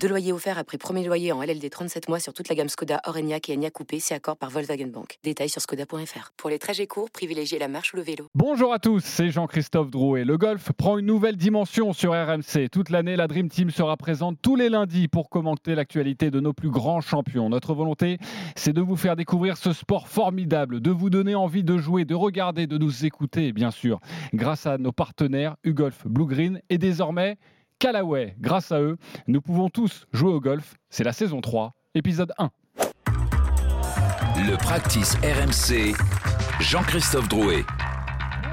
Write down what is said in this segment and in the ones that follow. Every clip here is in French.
Deux loyers offerts après premier loyer en LLD 37 mois sur toute la gamme Skoda, Orenia et Enya Coupé, c'est accord par Volkswagen Bank. Détails sur skoda.fr. Pour les trajets courts, privilégiez la marche ou le vélo. Bonjour à tous, c'est Jean-Christophe Drouet. Le golf prend une nouvelle dimension sur RMC. Toute l'année, la Dream Team sera présente tous les lundis pour commenter l'actualité de nos plus grands champions. Notre volonté, c'est de vous faire découvrir ce sport formidable, de vous donner envie de jouer, de regarder, de nous écouter, bien sûr, grâce à nos partenaires UGolf Blue Green et désormais Callaway. Grâce à eux, nous pouvons tous jouer au golf. C'est la saison 3, épisode 1. Le practice RMC, Jean-Christophe Drouet.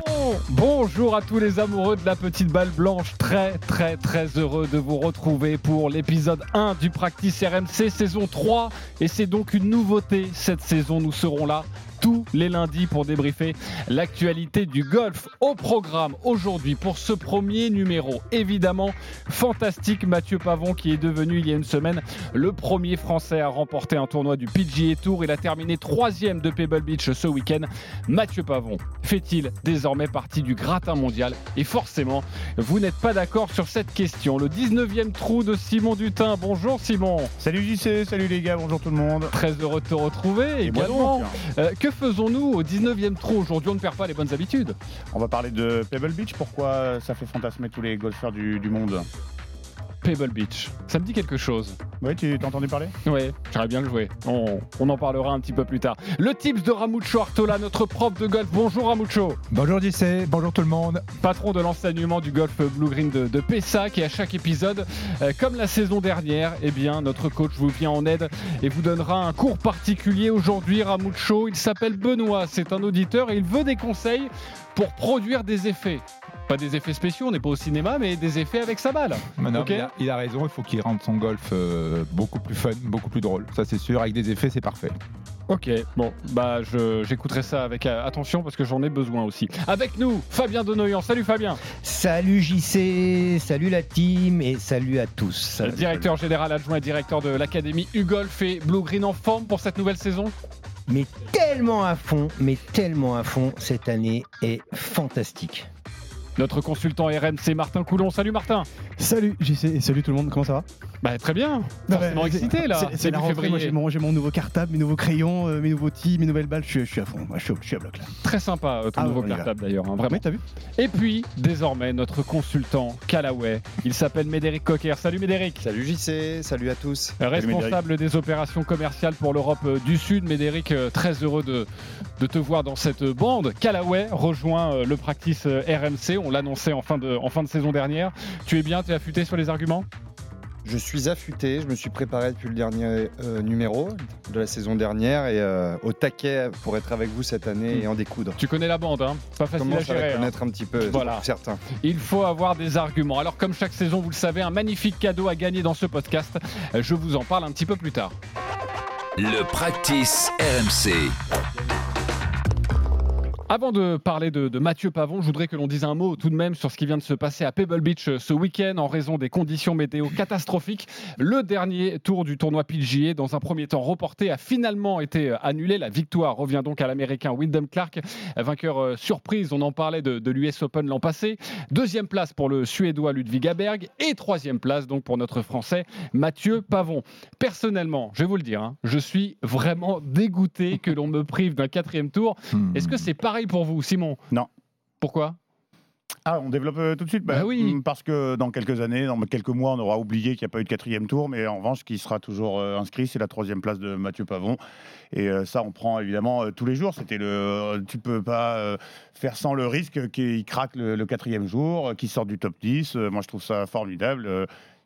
Bon, bonjour à tous les amoureux de la petite balle blanche. Très, très, très heureux de vous retrouver pour l'épisode 1 du practice RMC saison 3. Et c'est donc une nouveauté cette saison. Nous serons là tous les lundis pour débriefer l'actualité du golf au programme aujourd'hui pour ce premier numéro. Évidemment, fantastique Mathieu Pavon qui est devenu il y a une semaine le premier Français à remporter un tournoi du PGA Tour. Il a terminé troisième de Pebble Beach ce week-end. Mathieu Pavon fait-il désormais partie du gratin mondial? Et forcément, vous n'êtes pas d'accord sur cette question. Le 19e trou de Simon Dutin. Bonjour Simon. Salut JC, salut les gars, bonjour tout le monde. Très heureux de te retrouver. Et également. donc. Euh, que faisons-nous au 19e trou aujourd'hui On ne perd pas les bonnes habitudes. On va parler de Pebble Beach, pourquoi ça fait fantasmer tous les golfeurs du, du monde? Pebble Beach. Ça me dit quelque chose. Oui, tu t'as entendu parler? Oui, j'aurais bien le jouer. On, on en parlera un petit peu plus tard. Le tips de Ramucho Artola, notre prof de golf. Bonjour Ramucho. Bonjour JC, bonjour tout le monde. Patron de l'enseignement du golf Blue Green de, de Pessac et à chaque épisode, euh, comme la saison dernière, eh bien notre coach vous vient en aide et vous donnera un cours particulier aujourd'hui. Ramucho, il s'appelle Benoît, c'est un auditeur et il veut des conseils pour produire des effets. Pas des effets spéciaux, on n'est pas au cinéma, mais des effets avec sa balle. Non, il, a, il a raison, il faut qu'il rende son golf euh, beaucoup plus fun, beaucoup plus drôle. Ça c'est sûr, avec des effets c'est parfait. Ok, bon, bah je- j'écouterai ça avec euh, attention parce que j'en ai besoin aussi. Avec nous, Fabien Denoyan. Salut Fabien, Salut JC, salut la team et salut à tous. le directeur général adjoint et directeur de l'académie Ugolf et Blue Green en forme pour cette nouvelle saison. Mais tellement à fond, mais tellement à fond, cette année est fantastique. Notre consultant RMC Martin Coulon. Salut Martin. Salut JC et salut tout le monde, comment ça va? Bah très bien. Forcément c'est- excité là. C'est la rentrée, moi février. j'ai mon, mon nouveau cartable, mes nouveaux crayons, euh, mes nouveaux tis, mes nouvelles balles, je, suis- je suis à fond, moi je suis, je suis à bloc là. Très sympa euh, ton Ah, nouveau cartable d'ailleurs, hein, vraiment. Oui, t'as vu? Et puis désormais notre consultant Callaway. Il s'appelle Médéric Coquer. Salut Médéric. Salut JC, salut à tous. Responsable des opérations commerciales pour l'Europe euh, du Sud, Médéric, euh, très heureux de, de te voir dans cette bande. Callaway rejoint euh, le practice euh, RMC, on l'annonçait en, fin de- en fin de saison dernière. Tu es bien, tu affûté sur les arguments? Je suis affûté, je me suis préparé depuis le dernier euh, numéro de la saison dernière et euh, au taquet pour être avec vous cette année et en découdre. Tu connais la bande, hein? Pas Je facile commence à gérer. hein. connaître un petit peu, Voilà. certains. Il faut avoir des arguments. Alors comme chaque saison, vous le savez, un magnifique cadeau à gagner dans ce podcast. Je vous en parle un petit peu plus tard. Le practice RMC. Avant de parler de, de Mathieu Pavon, je voudrais que l'on dise un mot tout de même sur ce qui vient de se passer à Pebble Beach euh, ce week-end en raison des conditions météo catastrophiques. Le dernier tour du tournoi PGA, dans un premier temps reporté, a finalement été euh, annulé. La victoire revient donc à l'Américain Wyndham Clark, vainqueur euh, surprise. On en parlait de, de l'US Open l'an passé. Deuxième place pour le Suédois Ludwig Aberg et troisième place donc pour notre Français Mathieu Pavon. Personnellement, je vais vous le dire, hein, je suis vraiment dégoûté que l'on me prive d'un quatrième tour. Hmm. Est-ce que c'est pareil pour vous, Simon Non. Pourquoi? Ah, on développe euh, tout de suite Bah oui. mm, Parce que dans quelques années, dans quelques mois, on aura oublié qu'il n'y a pas eu de quatrième tour, mais en revanche, ce qui sera toujours euh, inscrit, c'est la troisième place de Mathieu Pavon. Et euh, ça, on prend évidemment tous les jours. C'était le, tu peux pas faire sans le risque qu'il craque le, le quatrième jour, qu'il sorte du top 10. Euh, moi, je trouve ça formidable.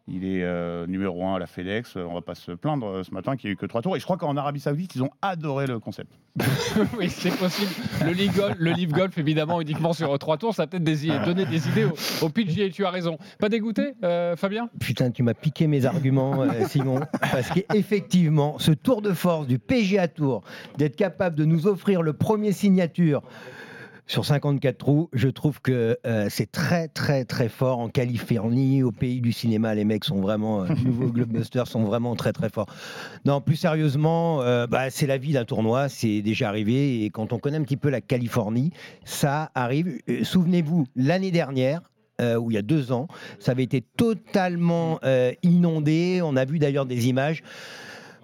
Il est euh, numéro un à la FedEx. Euh, On va pas se plaindre euh, ce matin qu'il n'y a eu que trois tours. Et je crois qu'en Arabie Saoudite, ils ont adoré le concept. Oui, c'est possible. Le Live Golf, le Live Golf, évidemment, uniquement sur euh, trois tours, ça a peut-être des idées- donner des idées au, au PGA. Tu as raison. Pas dégoûté, euh, Fabien? Putain, tu m'as piqué mes arguments, euh, Simon, parce qu'effectivement, ce tour de force du PGA Tour, d'être capable de nous offrir le premier signature Sur 54 trous, je trouve que euh, c'est très très très fort en Californie, au pays du cinéma. Les mecs sont vraiment, euh, les nouveaux Globebusters sont vraiment très très forts. Non, plus sérieusement, euh, bah, c'est la vie d'un tournoi, c'est déjà arrivé. Et quand on connaît un petit peu la Californie, ça arrive. Souvenez-vous, l'année dernière, euh, ou il y a deux ans, ça avait été totalement euh, inondé. On a vu d'ailleurs des images.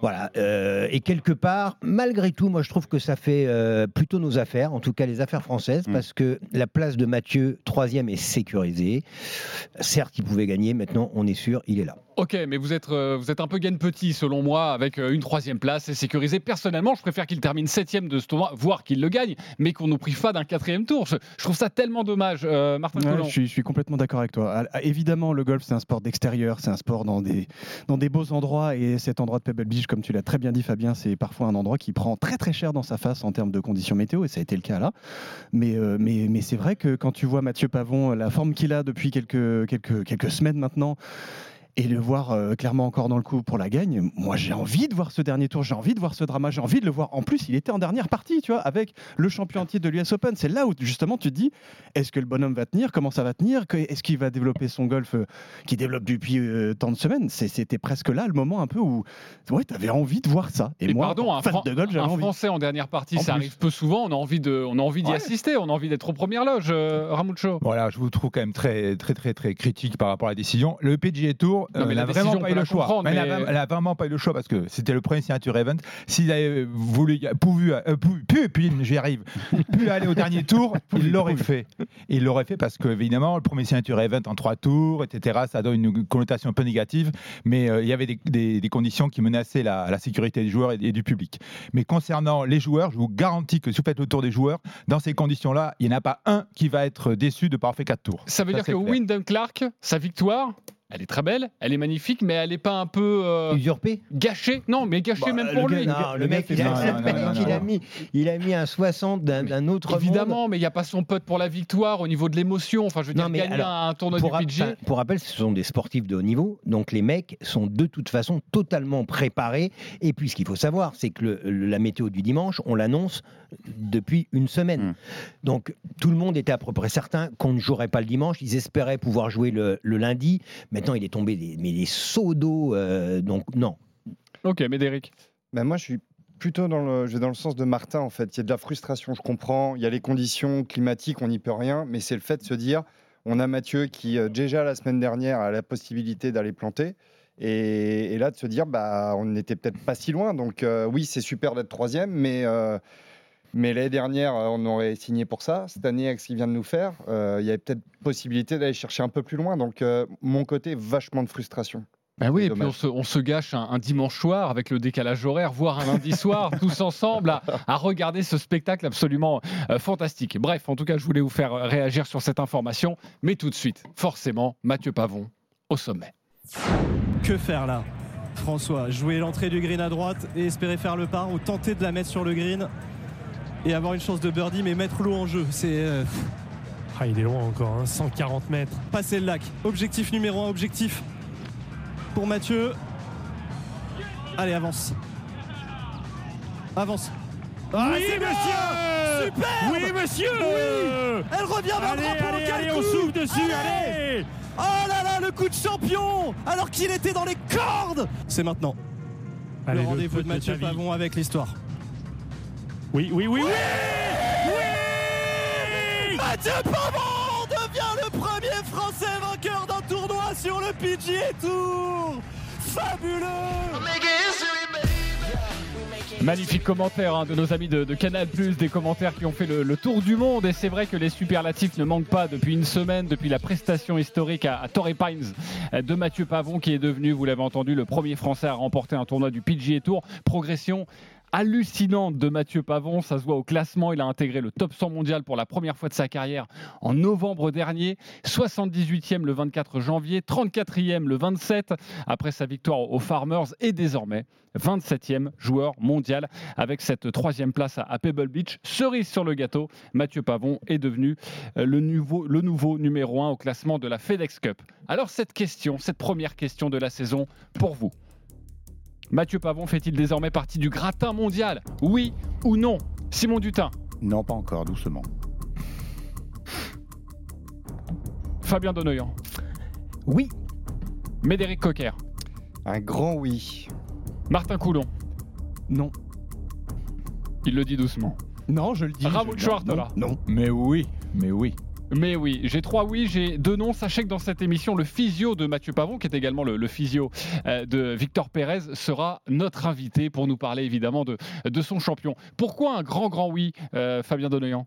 Voilà. euh, et quelque part, malgré tout, moi je trouve que ça fait euh, plutôt nos affaires, en tout cas les affaires françaises, Mm. parce que la place de Mathieu, troisième, est sécurisée. Certes, il pouvait gagner, maintenant on est sûr, il est là. Ok, mais vous êtes, euh, vous êtes un peu gain petit selon moi, avec euh, une troisième place et sécurisé. Personnellement, je préfère qu'il termine septième de ce tournoi, voire qu'il le gagne, mais qu'on nous prive pas d'un quatrième tour. Je, je trouve ça tellement dommage, Euh, Martin Ouais, je, suis, je suis complètement d'accord avec toi. Ah, Évidemment, le golf, c'est un sport d'extérieur, c'est un sport dans des, dans des beaux endroits. Et cet endroit de Pebble Beach, comme tu l'as très bien dit, Fabien, c'est parfois un endroit qui prend très très cher dans sa face en termes de conditions météo, et ça a été le cas là. Mais, mais, mais c'est vrai que quand tu vois Mathieu Pavon, la forme qu'il a depuis quelques, quelques, quelques semaines maintenant, et le voir euh, clairement encore dans le coup pour la gagne, moi j'ai envie de voir ce dernier tour, j'ai envie de voir ce drama, j'ai envie de le voir. En plus, il était en dernière partie, tu vois, avec le champion entier de l'US Open. C'est là où justement tu te dis, est-ce que le bonhomme va tenir? Comment ça va tenir? Est-ce qu'il va développer son golf euh, qui développe depuis euh, tant de semaines? C'était presque là le moment un peu où ouais, tu avais envie de voir ça. Et, Et moi, pardon, un, fan de golf, j'avais un envie. Français en dernière partie, En ça plus. arrive peu souvent. On a envie de, on a envie d'y Ouais. assister, on a envie d'être aux premières loges. Euh, Ramucho. Voilà, je vous trouve quand même très, très, très, très critique par rapport à la décision. Le PGA Tour, Non, mais la n'a vraiment pas eu le choix. Mais elle, mais- a, elle a vraiment pas eu le choix parce que c'était le premier signature event. S'il avait voulu, pu, euh, pu, pu, puis j'y arrive, pu aller au dernier tour, il l'aurait fait. Il l'aurait fait parce que évidemment, le premier signature event en trois tours, etc., ça donne une connotation un peu négative, mais euh, il y avait des, des- des conditions qui menaçaient la, la sécurité des joueurs et, et du public. Mais concernant les joueurs, je vous garantis que si vous faites le tour des joueurs, dans ces conditions-là, il n'y en a pas un qui va être déçu de parfait quatre tours. Ça veut Ça, dire que. Wyndham Clark, sa victoire, elle est très belle, elle est magnifique, mais elle n'est pas un peu euh, Usurpé gâchée Non, mais gâchée Bah, même pour lui. Non, le le mec, il a, Non, mec, non, il mis, il a mis un 60 d'un autre monde. Évidemment, mais il n'y a pas son pote pour la victoire au niveau de l'émotion. Enfin, je veux Non, dire, mais gagner alors, un tournoi Pour, du pour rappel, ce sont des sportifs de haut niveau, donc les mecs sont de toute façon totalement préparés. Et puis, ce qu'il faut savoir, c'est que le- le- la météo du dimanche, on l'annonce depuis une semaine. Mm. Donc, tout le monde était à peu près certain qu'on ne jouerait pas le dimanche. Ils espéraient pouvoir jouer le, le lundi. Maintenant, il est tombé des, mais des seaux d'eau. euh, donc, non. Ok, Médéric. Ben moi, je suis plutôt dans le, je vais dans le sens de Martin en fait. Il y a de la frustration, je comprends. Il y a les conditions climatiques, on n'y peut rien, mais c'est le fait de se dire, on a Mathieu qui euh, déjà la semaine dernière a la possibilité d'aller planter. Et, et là, de se dire, bah, on n'était peut-être pas si loin. Donc, euh, oui, c'est super d'être troisième, mais, euh, mais l'année dernière, euh, on aurait signé pour ça. Cette année, avec ce qu'il vient de nous faire, euh, il y avait peut-être possibilité d'aller chercher un peu plus loin. Donc, euh, mon côté, vachement de frustration. Ben oui, et puis on se, on se gâche un, un dimanche soir avec le décalage horaire, voire un lundi soir, tous ensemble à, à regarder ce spectacle absolument euh, fantastique. Bref, en tout cas, je voulais vous faire réagir sur cette information, mais tout de suite, forcément, Mathieu Pavon au sommet. Que faire là? François, jouer l'entrée du green à droite et espérer faire le par ou tenter de la mettre sur le green? Et avoir une chance de birdie mais mettre l'eau en jeu. C'est euh, Ah, il est loin encore, hein, 140 mètres. passer le lac. Objectif numéro un, objectif pour Mathieu. Allez, avance. Avance. Ah, oui, bon monsieur Super Oui, monsieur Elle revient vers Allez, le drapeau allez, allez, on souffle dessus, allez, Oh là là, le coup de champion Alors qu'il était dans les cordes C'est maintenant. Allez, le rendez-vous de Mathieu. Pavon avec l'histoire. Oui, oui, oui, oui Mathieu Pavon devient le premier Français vainqueur d'un tournoi sur le PGA Tour Fabuleux Magnifique commentaire hein, de nos amis de, de Canal+, des commentaires qui ont fait le, le tour du monde. Et c'est vrai que les superlatifs ne manquent pas depuis une semaine, depuis la prestation historique à, à Torrey Pines euh, de Mathieu Pavon, qui est devenu, vous l'avez entendu, le premier Français à remporter un tournoi du PGA Tour. Progression hallucinante de Mathieu Pavon, ça se voit au classement, il a intégré le top 100 mondial pour la première fois de sa carrière en novembre dernier, 78e le 24 janvier, 34e le 27 après sa victoire aux Farmers et désormais 27e joueur mondial avec cette troisième place à- Pebble Beach. Cerise sur le gâteau, Mathieu Pavon est devenu euh, le nouveau, le nouveau numéro 1 au classement de la FedEx Cup. Alors cette question, cette première question de la saison pour vous. Mathieu Pavon fait-il désormais partie du gratin mondial? Oui ou non? Simon Dutin Non, pas encore, doucement. Fabien Donoyan Oui. Médéric Coquer Un grand oui. Martin Coulon Non. Il le dit doucement. Non, je le dis. Raoul je... Non. Mais oui, mais oui. Mais oui, j'ai trois oui, j'ai deux non. Sachez que dans cette émission, le physio de Mathieu Pavon, qui est également le, le physio euh, de Victor Pérez, sera notre invité pour nous parler évidemment de, de son champion. Pourquoi un grand, grand oui, euh, Fabien Donoyan?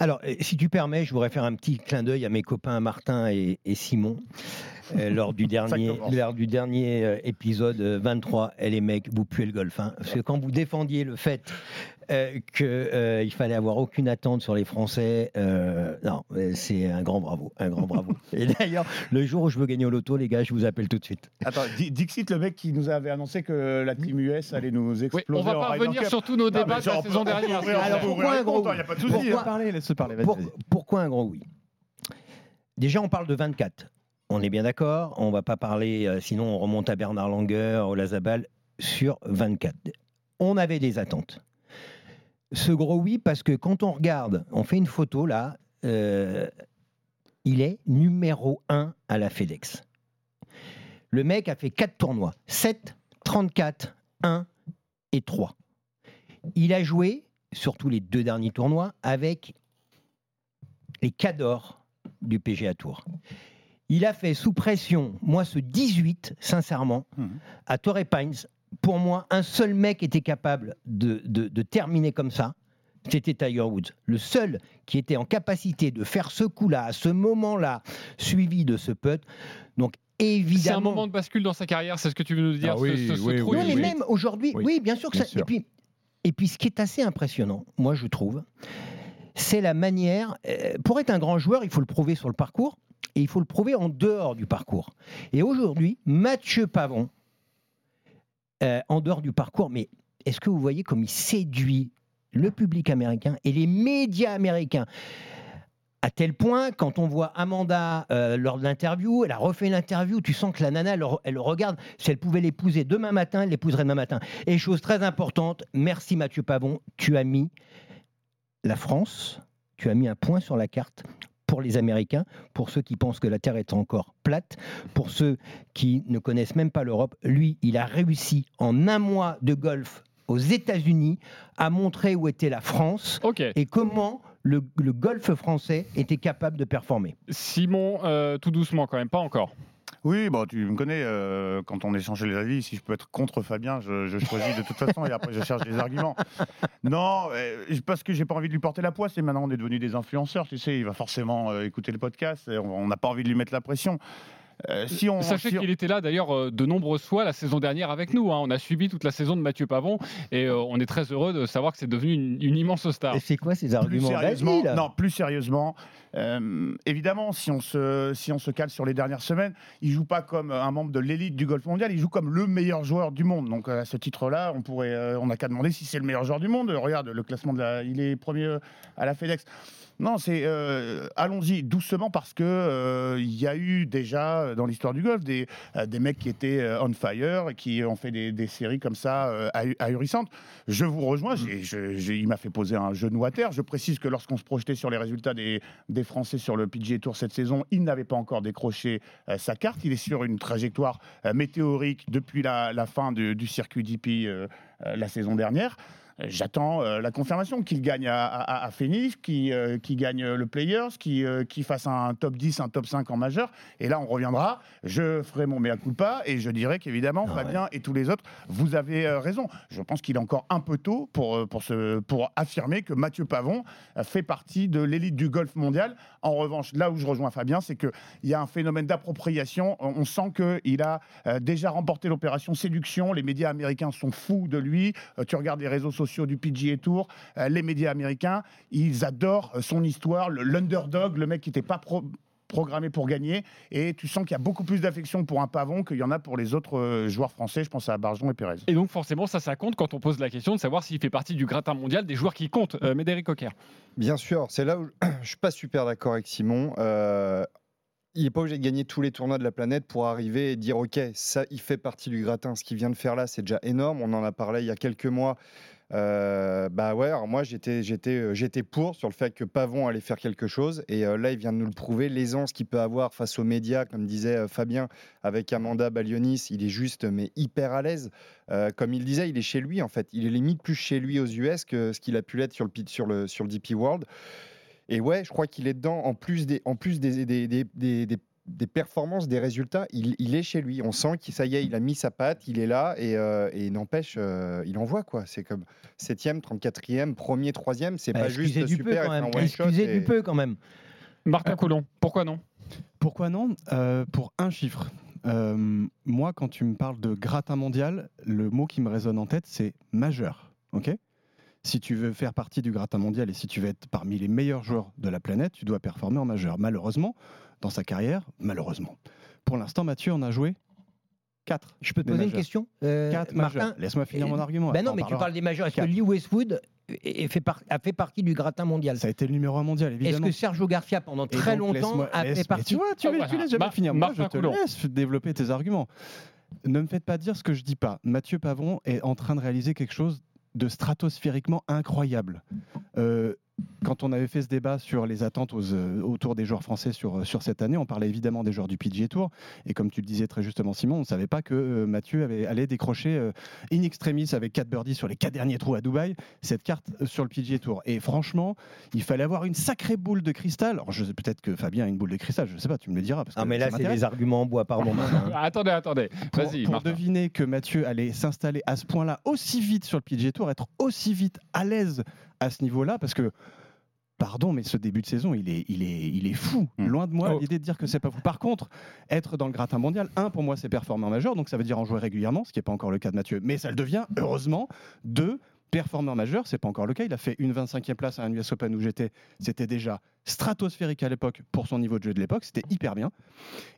Alors, euh, si tu permets, je voudrais faire un petit clin d'œil à mes copains Martin et, et Simon. euh, lors du dernier, lors du dernier épisode euh, 23, et les mecs, vous puez le golf. hein. Parce que quand vous défendiez le fait euh, qu'il fallait avoir aucune attente sur les Français, euh, non, euh, c'est un grand bravo, un grand bravo. Et d'ailleurs, le jour où je veux gagner au loto, les gars, je vous appelle tout de suite. Attends, Di- Dixit, le mec qui nous avait annoncé que la team US allait nous Oui, exploser. on va pas revenir sur tous nos débats de la saison dernière. Alors, pourquoi un les gros comptes, oui Il n'y a pas de Pourquoi souci. Laisse hein. pourquoi un grand oui? Déjà, on parle de 24. On est bien d'accord. On va pas parler, euh, sinon on remonte à Bernard Langer, au Lazabal, sur 24. On avait des attentes. Ce gros oui, parce que quand on regarde, on fait une photo là, euh, il est numéro 1 à la FedEx. Le mec a fait 4 tournois 7, 34, 1 et 3. Il a joué, surtout les deux derniers tournois, avec les cadors du PGA Tour. Il a fait sous pression, moi ce 18, sincèrement, Mhm. à Torrey Pines. Pour moi, un seul mec était capable de, de- de terminer comme ça. C'était Tiger Woods. Le seul qui était en capacité de faire ce coup-là, à ce moment-là, suivi de ce putt. Donc, évidemment. C'est un moment de bascule dans sa carrière, c'est ce que tu veux nous dire Ah oui, ce, ce- ce oui, trou oui, Non, du mais même aujourd'hui, Oui, oui, bien sûr que bien ça. sûr. Et puis, et puis, ce qui est assez impressionnant, moi, je trouve, c'est la manière. euh, pour être un grand joueur, il faut le prouver sur le parcours et il faut le prouver en dehors du parcours. Et aujourd'hui, Mathieu Pavon, euh, en dehors du parcours, mais est-ce que vous voyez comme il séduit le public américain et les médias américains à tel point, quand on voit Amanda euh, lors de l'interview, elle a refait l'interview, tu sens que la nana, elle, le- elle le regarde. Si elle pouvait l'épouser demain matin, elle l'épouserait demain matin. Et chose très importante, merci Mathieu Pavon, tu as mis la France, tu as mis un point sur la carte pour les Américains, pour ceux qui pensent que la Terre est encore plate, pour ceux qui ne connaissent même pas l'Europe. Lui, il a réussi en un mois de golf aux États-Unis à montrer où était la France et comment le, le golf français était capable de performer. Simon, euh, tout doucement quand même, pas encore. Oui, bon, tu me connais, euh, quand on échange les avis, si je peux être contre Fabien, je, je choisis de toute façon et après je cherche des arguments. Non, euh, parce que j'ai pas envie de lui porter la poisse et maintenant on est devenus des influenceurs, tu sais, il va forcément euh, écouter le podcast et on n'a pas envie de lui mettre la pression. Euh, si on, Sachez si on- qu'il était là d'ailleurs euh, de nombreuses fois la saison dernière avec nous. hein. On a suivi toute la saison de Mathieu Pavon et euh, on est très heureux de savoir que c'est devenu une, une immense star. Et c'est quoi ces plus arguments sérieusement, Vas-y, là. non, plus sérieusement, euh, évidemment, si on, se, si on se cale sur les dernières semaines, il joue pas comme un membre de l'élite du golf mondial, il joue comme le meilleur joueur du monde. Donc à ce titre-là, on pourrait, euh, on n'a qu'à demander si c'est le meilleur joueur du monde. Regarde le classement il est premier euh, à la FedEx. Non, c'est euh, allons-y doucement parce que euh, il y a eu déjà euh, dans l'histoire du golf des, euh, des mecs qui étaient euh, on fire et qui ont fait des, des séries comme ça euh, ahu- ahurissantes. Je vous rejoins. il m'a fait poser un genou à terre. Je précise que lorsqu'on se projetait sur les résultats des Français sur le PGA Tour cette saison, il n'avait pas encore décroché euh, sa carte. Il est sur une trajectoire euh, météorique depuis la, fin du, circuit DP euh, la saison dernière. J'attends euh, la confirmation qu'il gagne à, à, à Phoenix, qu'il euh, gagne le Players, qu'il euh, fasse un top 10, un top 5 en majeur. Et là, on reviendra. Je ferai mon mea culpa et je dirai qu'évidemment, Ah Fabien et tous les autres, vous avez raison. Je pense qu'il est encore un peu tôt pour, pour, pour affirmer que Mathieu Pavon fait partie de l'élite du golf mondial. En revanche, là où je rejoins Fabien, c'est qu'il y a un phénomène d'appropriation. On sent qu'il a déjà remporté l'opération séduction. Les médias américains sont fous de lui. Tu regardes les réseaux sociaux du PGA Tour, euh, les médias américains, ils adorent euh, son histoire, le- l'underdog, le mec qui n'était pas pro- programmé pour gagner. Et tu sens qu'il y a beaucoup plus d'affection pour un pavon qu'il y en a pour les autres euh, joueurs français. Je pense à Barjon et Pérez. Et donc forcément, ça, ça compte quand on pose la question de savoir s'il fait partie du gratin mondial des joueurs qui comptent. Euh, Médéric Coquer. Bien sûr, c'est là où je suis pas super d'accord avec Simon. Euh, il n'est pas obligé de gagner tous les tournois de la planète pour arriver et dire ok, ça, il fait partie du gratin. Ce qu'il vient de faire là, c'est déjà énorme. On en a parlé il y a quelques mois Euh, bah ouais, alors moi j'étais j'étais euh, j'étais pour sur le fait que Pavon allait faire quelque chose et euh, là il vient de nous le prouver l'aisance qu'il peut avoir face aux médias comme disait Fabien avec Amanda Balionis, il est juste mais hyper à l'aise. Comme il disait, il est chez lui en fait, il est limite plus chez lui aux US que ce qu'il a pu l'être sur le sur le sur le DP World. Et ouais, je crois qu'il est dedans en plus des en plus des- des- performances, des résultats, il, il est chez lui. On sent qu'il ça y est, il a mis sa patte, il est là et, euh, et n'empêche, euh, il envoie quoi. C'est comme 7e, 34e, premier, troisième, c'est Bah, pas juste excusez du peu super. quand il fait même. Excusez et- du peu quand même. Martin Coulon, pourquoi non? Pourquoi non? Euh, Pour un chiffre. Euh, moi, quand tu me parles de gratin mondial, le mot qui me résonne en tête, c'est majeur. Ok? Si tu veux faire partie du gratin mondial et si tu veux être parmi les meilleurs joueurs de la planète, tu dois performer en majeur. Malheureusement, dans sa carrière, malheureusement. Pour l'instant, Mathieu en a joué 4. Je peux te poser une question euh, 4 Martin majeurs. Laisse-moi finir mon argument. Ben non, on mais tu parles des majeurs. Est-ce que. Lee Westwood est- est fait par- a fait partie du gratin mondial Ça a été le numéro 1 mondial, Est-ce évidemment. que Sergio Garcia, pendant Et très donc, longtemps, a laisse- fait partie Tu vois, tu, Ah, laisses- voilà. tu laisses jamais Mar- finir. Moi, je Martin te Coulon. laisse développer tes arguments. Ne me faites pas dire ce que je dis pas. Mathieu Pavon est en train de réaliser quelque chose de stratosphériquement incroyable. Euh, quand on avait fait ce débat sur les attentes aux, euh, autour des joueurs français sur, euh, sur cette année, on parlait évidemment des joueurs du PGA Tour. Et comme tu le disais très justement, Simon, on ne savait pas que euh, Mathieu avait, allait décrocher euh, in extremis avec 4 birdies sur les 4 derniers trous à Dubaï, cette carte sur le PGA Tour. Et franchement, il fallait avoir une sacrée boule de cristal. Alors, peut-être que Fabien a une boule de cristal, je ne sais pas, tu me le diras. Parce Ah, que mais ça là, c'est des arguments en bois, pardon. Attendez, attendez. Pour, Vas-y, pour Martin. deviner que Mathieu allait s'installer à ce point-là aussi vite sur le PGA Tour, être aussi vite à l'aise à ce niveau-là, parce que. Pardon, mais ce début de saison, il est, il est, il est fou. Mm. Loin de moi Oh. l'idée de dire que c'est pas fou. Par contre, être dans le gratin mondial, un, pour moi, c'est performer en majeur, donc ça veut dire en jouer régulièrement, ce qui n'est pas encore le cas de Mathieu, mais ça le devient, heureusement. Deux, performer en majeur, c'est pas encore le cas. Il a fait une 25e place à un US Open où j'étais. C'était déjà stratosphérique à l'époque pour son niveau de jeu de l'époque, c'était hyper bien.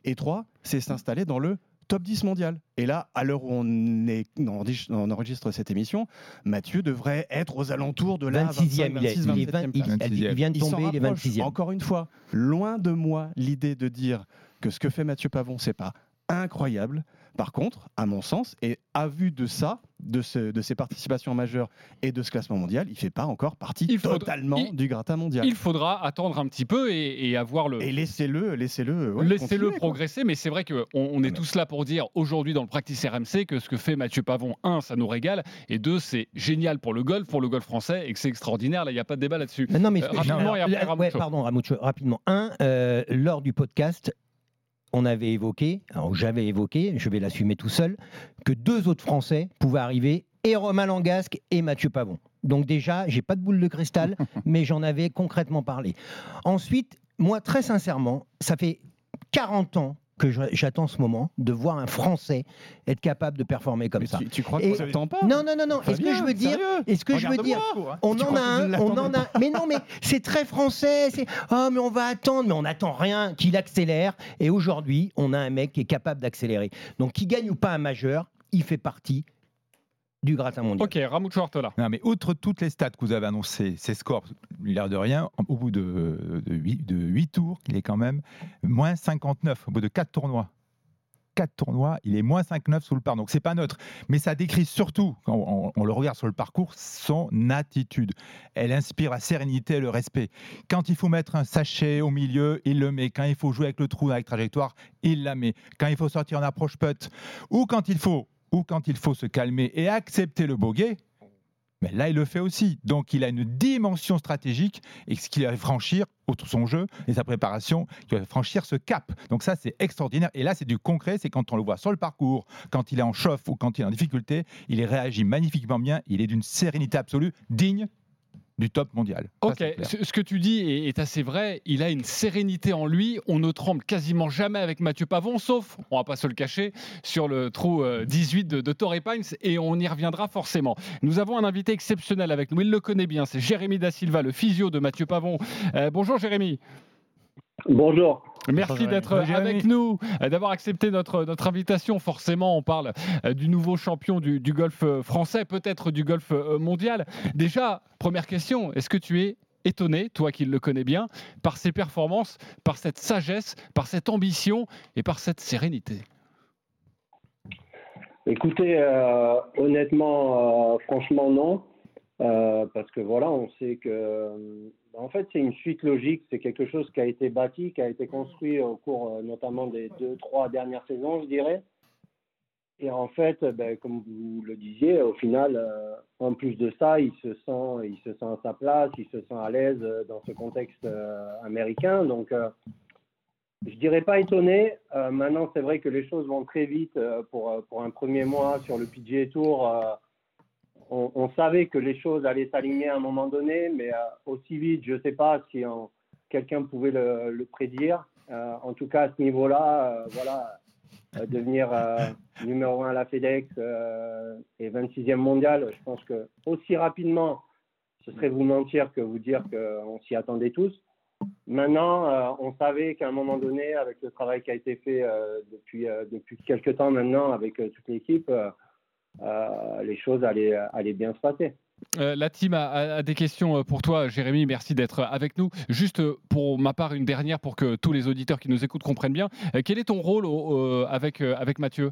Et trois, c'est s'installer dans le top 10 mondial. Et là, à l'heure où on, est, on enregistre- cette émission, Mathieu devrait être aux alentours de la 26e, 25, il, est- 26, il est 27e 20 il- place. il vient de tomber, il est rapproche. 26e. Encore une fois, loin de moi l'idée de dire que ce que fait Mathieu Pavon, c'est pas incroyable. Par contre, à mon sens, et à vue de ça, de, ce- de ses participations majeures et de ce classement mondial, il fait pas encore partie Il faudra- totalement il- du gratin mondial. Il faudra attendre un petit peu et, et avoir le. Et laissez-le, laissez-le, ouais, Laissez-le progresser, mais c'est vrai qu'on on est tous là pour dire aujourd'hui dans le practice RMC que ce que fait Mathieu Pavon, un, ça nous régale, et deux, c'est génial pour le golf, pour le golf français, et que c'est extraordinaire. Là, il n'y a pas de débat là-dessus. Non, mais Euh, rapidement, alors, et après, ouais, pardon, Ramucho, rapidement. Un, euh, lors du podcast, on avait évoqué, alors j'avais évoqué, je vais l'assumer tout seul, que deux autres Français pouvaient arriver, et Romain Langasque et Mathieu Pavon. Donc déjà, j'ai pas de boule de cristal, mais j'en avais concrètement parlé. Ensuite, moi, très sincèrement, ça fait 40 ans que j'attends ce moment de voir un Français être capable de performer comme Mais ça. tu, tu crois qu'on s'attend pas Non, non, non, non. Est-ce que je veux dire, est-ce que je veux dire, on en a un, on en a. Mais non, mais c'est très français. C'est oh, mais on va attendre, mais on n'attend rien qu'il accélère. Et aujourd'hui, on a un mec qui est capable d'accélérer. Donc, qu'il gagne ou pas un majeur, il fait partie du gratin mondial. Ok, Ramucho Ortola. Non, mais outre toutes les stats que vous avez annoncées, ces scores, l'air de rien, au bout de, de, 8, de huit tours, il est quand même moins 59, au bout de 4 tournois. 4 tournois, il est moins 5-9 sous le par. Donc c'est pas neutre. Mais ça décrit surtout, quand on, on le regarde sur le parcours, son attitude. Elle inspire la sérénité et le respect. Quand il faut mettre un sachet au milieu, il le met. Quand il faut jouer avec le trou avec trajectoire, il la met. Quand il faut sortir en approche putt, ou quand il faut, ou quand il faut se calmer et accepter le bogey, mais là, il le fait aussi. Donc, il a une dimension stratégique et ce qu'il va franchir, outre son jeu et sa préparation, il va franchir ce cap. Donc, ça, c'est extraordinaire. Et là, c'est du concret. C'est quand on le voit sur le parcours, quand il est en chauffe ou quand il est en difficulté, il réagit magnifiquement bien. Il est d'une sérénité absolue, digne du top mondial. Ok, ce, que tu dis est, est assez vrai. Il a une sérénité en lui. On ne tremble quasiment jamais avec Mathieu Pavon, sauf, on va pas se le cacher, sur le trou euh, 18 de, de Torrey Pines, et on y reviendra forcément. Nous avons un invité exceptionnel avec nous. Il le connaît bien. C'est Jérémy Da Silva, le physio de Mathieu Pavon. Euh, bonjour Jérémy. Bonjour. Merci d'être avec nous, euh, d'avoir accepté notre, notre invitation. Forcément, on parle euh, du nouveau champion du, du golf euh, français, peut-être du golf mondial. Déjà, première question, est-ce que tu es étonné, toi qui le connais bien, par ses performances, par cette sagesse, par cette ambition et par cette sérénité? Écoutez, euh, honnêtement, euh, franchement, non. Euh, parce que voilà, on sait que, euh, en fait, c'est une suite logique. C'est quelque chose qui a été bâti, qui a été construit au cours euh, notamment des deux, trois dernières saisons, je dirais. Et en fait, ben, comme vous le disiez, au final, euh, en plus de ça, il se sent, il se sent à sa place, il se sent à l'aise dans ce contexte euh, américain. Donc, je dirais pas étonné. Maintenant, c'est vrai que les choses vont très vite pour, pour un premier mois sur le PGA Tour. On, savait que les choses allaient s'aligner à un moment donné, mais euh, aussi vite, je ne sais pas si quelqu'un pouvait le, prédire. Euh, en tout cas, à ce niveau-là, euh, voilà, devenir numéro un à la FedEx et 26e mondial, je pense que aussi rapidement, ce serait vous mentir que vous dire qu'on s'y attendait tous. Maintenant, on savait qu'à un moment donné, avec le travail qui a été fait depuis, euh, depuis quelques temps maintenant avec toute l'équipe, les choses allaient, allaient bien se passer. Euh, la team a, des questions euh, pour toi, Jérémy. Merci d'être avec nous. Juste euh, pour ma part, une dernière pour que tous les auditeurs qui nous écoutent comprennent bien. Euh, quel est ton rôle avec, euh, avec Mathieu?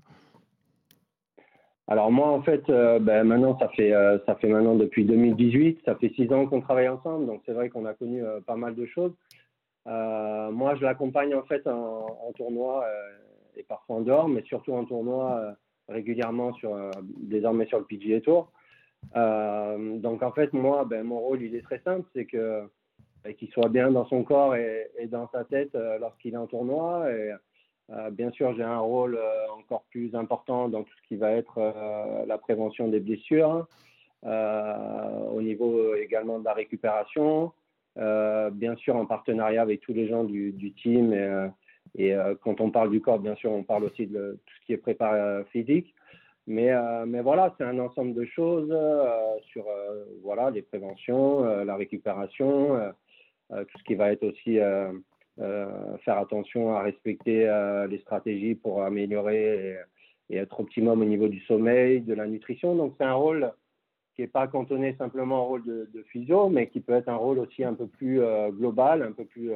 Alors moi, en fait, euh, ben, maintenant, ça fait, euh, ça fait maintenant depuis 2018, ça fait six ans qu'on travaille ensemble, donc c'est vrai qu'on a connu euh, pas mal de choses. Euh, moi, je l'accompagne en fait en, en tournoi euh, et parfois en dehors, mais surtout en tournoi euh, régulièrement sur, euh, désormais sur le PGA Tour. Euh, donc en fait, moi, ben, mon rôle, il est très simple, c'est que ben, qu'il soit bien dans son corps et, dans sa tête euh, lorsqu'il est en tournoi. Et, bien sûr, j'ai un rôle encore plus important dans tout ce qui va être la prévention des blessures, au niveau également de la récupération, bien sûr en partenariat avec tous les gens du, team. Et, euh, quand on parle du corps, bien sûr, on parle aussi de tout ce qui est euh, physique. Mais, euh, mais voilà, c'est un ensemble de choses euh, sur voilà, les préventions, la récupération, tout ce qui va être aussi faire attention à respecter les stratégies pour améliorer et, être optimum au niveau du sommeil, de la nutrition. Donc c'est un rôle qui n'est pas cantonné simplement au rôle de, de physio, mais qui peut être un rôle aussi un peu plus global, un peu plus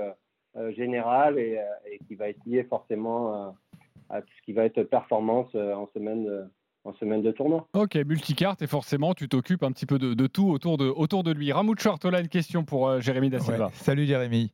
euh, général et, euh, et qui va être lié forcément euh, à tout ce qui va être performance en semaine en semaine de tournoi. Ok, multicarte et forcément tu t'occupes un petit peu de, de tout autour de, autour de lui. Ramoud Shortola, une question pour euh, Jérémy Da Silva. Ouais, Salut Jérémy.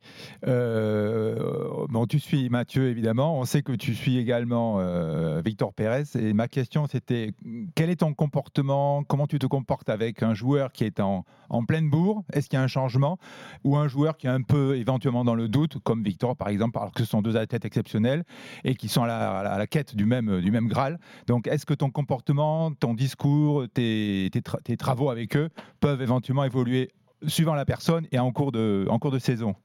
Euh, bon, tu suis Mathieu évidemment. On sait que tu suis également euh, Victor Pérez. Et ma question c'était quel est ton comportement? Comment tu te comportes avec un joueur qui est en, en pleine bourre? Est-ce qu'il y a un changement? Ou un joueur qui est un peu éventuellement dans le doute, comme Victor par exemple, alors que ce sont deux athlètes exceptionnels et qui sont à la, à la- à la quête du même, du même Graal. Donc est-ce que ton comportement, ton discours, tes, tes tra- tes travaux avec eux peuvent éventuellement évoluer suivant la personne et en cours de, saison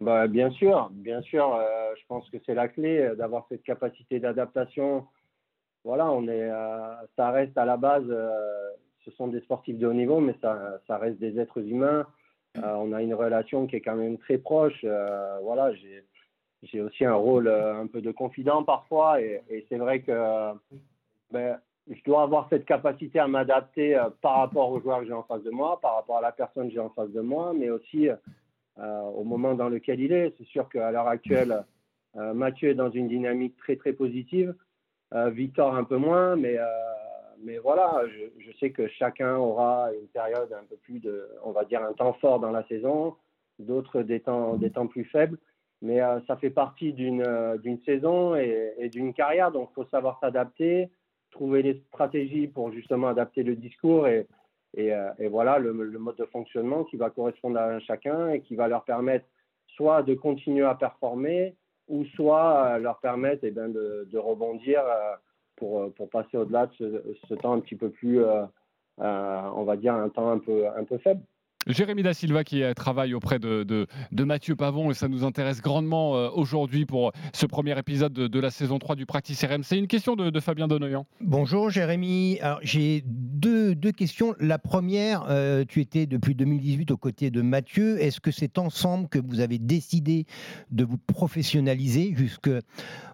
Bah, bien sûr, bien sûr. euh, je pense que c'est la clé euh, d'avoir cette capacité d'adaptation. Voilà, on est, euh, ça reste à la base, ce sont des sportifs de haut niveau, mais ça, reste des êtres humains. On a une relation qui est quand même très proche. Voilà, j'ai, aussi un rôle un peu de confident parfois, et, c'est vrai que ben, je dois avoir cette capacité à m'adapter euh, par rapport au joueur que j'ai en face de moi, par rapport à la personne que j'ai en face de moi, mais aussi euh, au moment dans lequel il est. C'est sûr qu'à l'heure actuelle, euh, Mathieu est dans une dynamique très très positive, euh, Victor un peu moins, mais, euh, mais voilà, je, sais que chacun aura une période un peu plus de, on va dire, un temps fort dans la saison, d'autres des temps, des temps plus faibles. Mais euh, ça fait partie d'une euh, d'une saison et, et d'une carrière, donc il faut savoir s'adapter, trouver les stratégies pour justement adapter le discours et, euh, et voilà le, le mode de fonctionnement qui va correspondre à chacun et qui va leur permettre soit de continuer à performer ou soit euh, leur permettre eh ben, de, rebondir euh, pour, pour passer au-delà de ce, temps un petit peu plus, on va dire, un temps un peu, un peu faible. Jérémy Da Silva qui euh, travaille auprès de, de- Mathieu Pavon et ça nous intéresse grandement euh, aujourd'hui pour ce premier épisode de, la saison 3 du Practice RMC. Une question de, Fabien Donoyan. Bonjour Jérémy. J'ai deux, deux questions. La première, euh, tu étais depuis 2018 aux côtés de Mathieu. Est-ce que c'est ensemble que vous avez décidé de vous professionnaliser jusque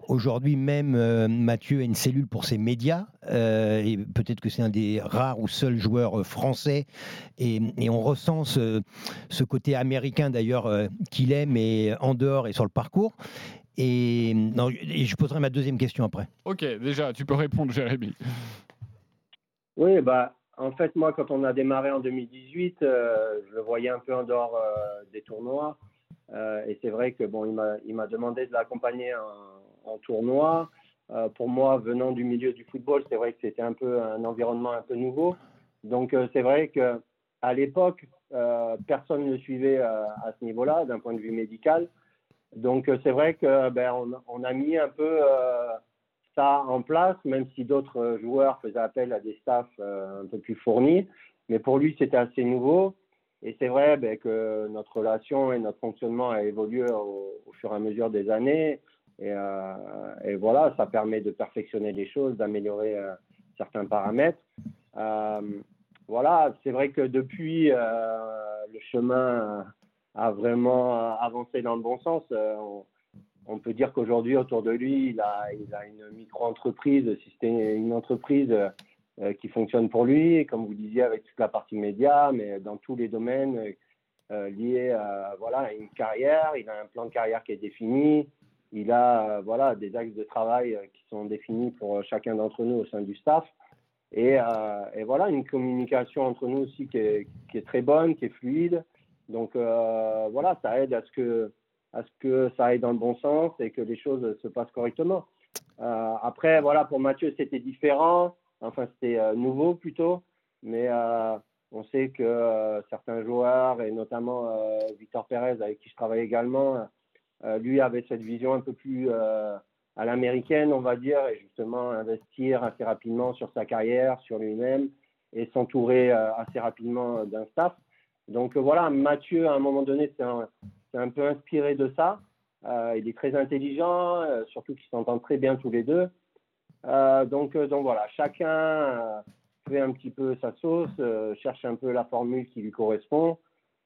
Aujourd'hui même, euh, Mathieu a une cellule pour ses médias euh, et peut-être que c'est un des rares ou seuls joueurs euh, français et, et on ressent ce, ce côté américain d'ailleurs qu'il aime et en dehors et sur le parcours. Et, non, et je poserai ma deuxième question après. Ok, déjà, tu peux répondre, Jérémy. Oui, bah, en fait, moi, quand on a démarré en 2018, euh, je le voyais un peu en dehors euh, des tournois. Euh, et c'est vrai que bon, il m'a, il m'a demandé de l'accompagner en, en tournoi. Euh, pour moi, venant du milieu du football, c'est vrai que c'était un peu un environnement un peu nouveau. Donc, euh, c'est vrai que à l'époque, euh, personne ne suivait à ce niveau-là, d'un point de vue médical. Donc, c'est vrai que ben, a mis un peu ça en place, même si d'autres joueurs faisaient appel à des staffs un peu plus fournis. Mais pour lui, c'était assez nouveau. Et c'est vrai ben, que notre relation et notre fonctionnement a évolué au fur et à mesure des années. Et, euh, et voilà, ça permet de perfectionner les choses, d'améliorer euh, certains paramètres. Euh, voilà, c'est vrai que depuis, le chemin a vraiment avancé dans le bon sens. On, peut dire qu'aujourd'hui, autour de lui, il a, il a une micro-entreprise, si c'était une entreprise qui fonctionne pour lui, comme vous disiez, avec toute la partie média, mais dans tous les domaines liés voilà, à une carrière. Il a un plan de carrière qui est défini. Il a euh, voilà, des axes de travail euh, qui sont définis pour chacun d'entre nous au sein du staff. Et, euh, voilà, une communication entre nous aussi qui est, très bonne, qui est fluide. Donc euh, voilà, ça aide à ce, que, à ce que ça aille dans le bon sens et que les choses se passent correctement. Euh, après, voilà, pour Mathieu, c'était différent. Enfin, c'était euh, nouveau plutôt. Mais euh, on sait que euh, certains joueurs, et notamment euh, Victor Pérez, avec qui je travaille également, euh, lui avait cette vision un peu plus euh, à l'américaine, on va dire, et justement investir assez rapidement sur sa carrière, sur lui-même, et s'entourer euh, assez rapidement d'un staff. Donc euh, voilà, Mathieu, à un moment donné, c'est un, peu inspiré de ça. Euh, il est très intelligent, euh, surtout qu'ils s'entendent très bien tous les deux. Euh, donc, euh, voilà, chacun euh, fait un petit peu sa sauce, euh, cherche un peu la formule qui lui correspond,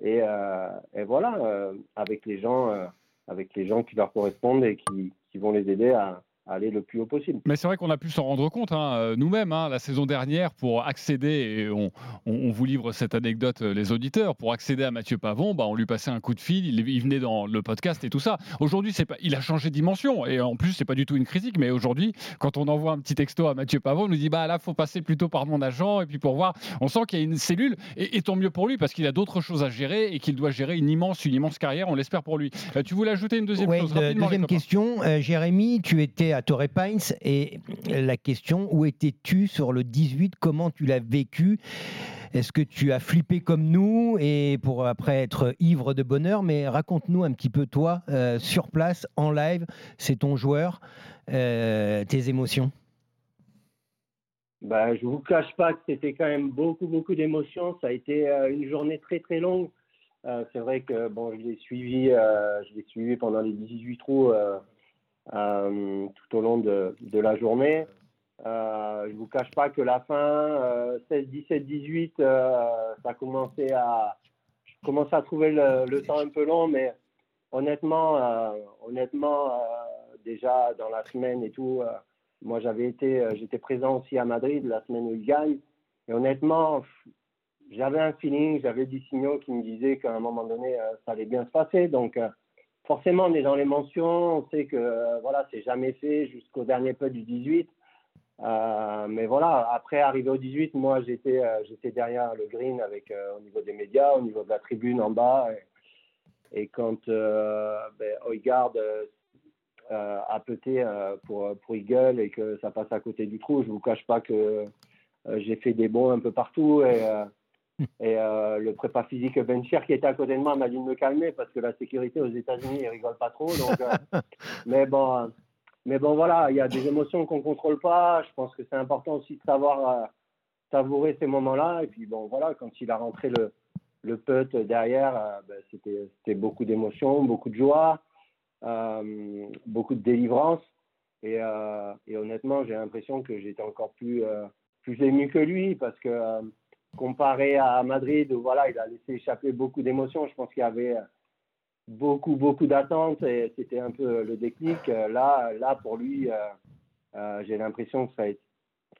et, euh, voilà, euh, avec les gens, euh, avec les gens qui leur correspondent et qui, qui vont les aider à, aller le plus haut possible. Mais c'est vrai qu'on a pu s'en rendre compte hein, euh, nous-mêmes hein, la saison dernière pour accéder, et on, on- on vous livre cette anecdote, euh, les auditeurs, pour accéder à Mathieu Pavon, bah, on lui passait un coup de fil, il, il venait dans le podcast et tout ça. Aujourd'hui, c'est pas, il a changé de dimension et en plus, c'est pas du tout une critique, mais aujourd'hui, quand on envoie un petit texto à Mathieu Pavon, on nous dit bah là, faut passer plutôt par mon agent et puis pour voir. On sent qu'il y a une cellule et, et tant mieux pour lui parce qu'il a d'autres choses à gérer et qu'il doit gérer une immense, une immense carrière. On l'espère pour lui. Euh, tu voulais ajouter une deuxième Ouais, chose rapidement, deuxième question, Euh, Jérémy, tu étais à Torrey Pines et la question où étais-tu sur le 18 Comment tu l'as vécu? Est-ce que tu as flippé comme nous? Et pour après être ivre de bonheur Mais raconte-nous un petit peu toi euh, sur place en live, c'est ton joueur, euh, tes émotions. Ben, je vous cache pas que c'était quand même beaucoup, beaucoup d'émotions. Ça a été euh, une journée très, très longue. C'est vrai que bon, je l'ai suivi, je l'ai suivi pendant les 18 trous tout au long de, de la journée. Euh, je vous cache pas que la fin, euh, 16, 17, 18, euh, ça a commencé à, je commençais à trouver le, le temps un peu long, mais honnêtement, euh, honnêtement, euh, déjà dans la semaine et tout. euh, moi, j'avais été, euh, j'étais présent aussi à Madrid la semaine où il gagne. Et honnêtement, j'avais un feeling, j'avais des signaux qui me disaient qu'à un moment donné, euh, ça allait bien se passer. Donc, euh, forcément, on est dans l'émotion. On sait que euh, voilà, c'est jamais fait jusqu'au dernier putt du 18. Euh, mais voilà, après arrivé au 18, moi j'étais euh, j'étais derrière le green avec au niveau des médias, au niveau de la tribune en bas. Et, quand ben, euh, a pété pour, pour Eagle et que ça passe à côté du trou, je vous cache pas que j'ai fait des bons un peu partout et, et euh, le prépa physique Ben Cher qui était à côté de moi m'a dit de me calmer parce que la sécurité aux États-Unis ils rigolent pas trop. Donc, euh, mais bon, euh, mais bon voilà, il y a des émotions qu'on contrôle pas. Je pense que c'est important aussi de savoir euh, savourer ces moments-là. Et puis bon voilà, quand il a rentré le le putt derrière, ben, c'était c'était beaucoup d'émotions, beaucoup de joie beaucoup de délivrance. Et, et honnêtement, j'ai l'impression que j'étais encore plus, plus ému que lui parce que comparé à Madrid, où voilà, il a laissé échapper beaucoup d'émotions, je pense qu'il y avait beaucoup, beaucoup d'attentes et c'était un peu le déclic. Euh, Là, là pour lui, euh, euh, j'ai l'impression que ça a, été,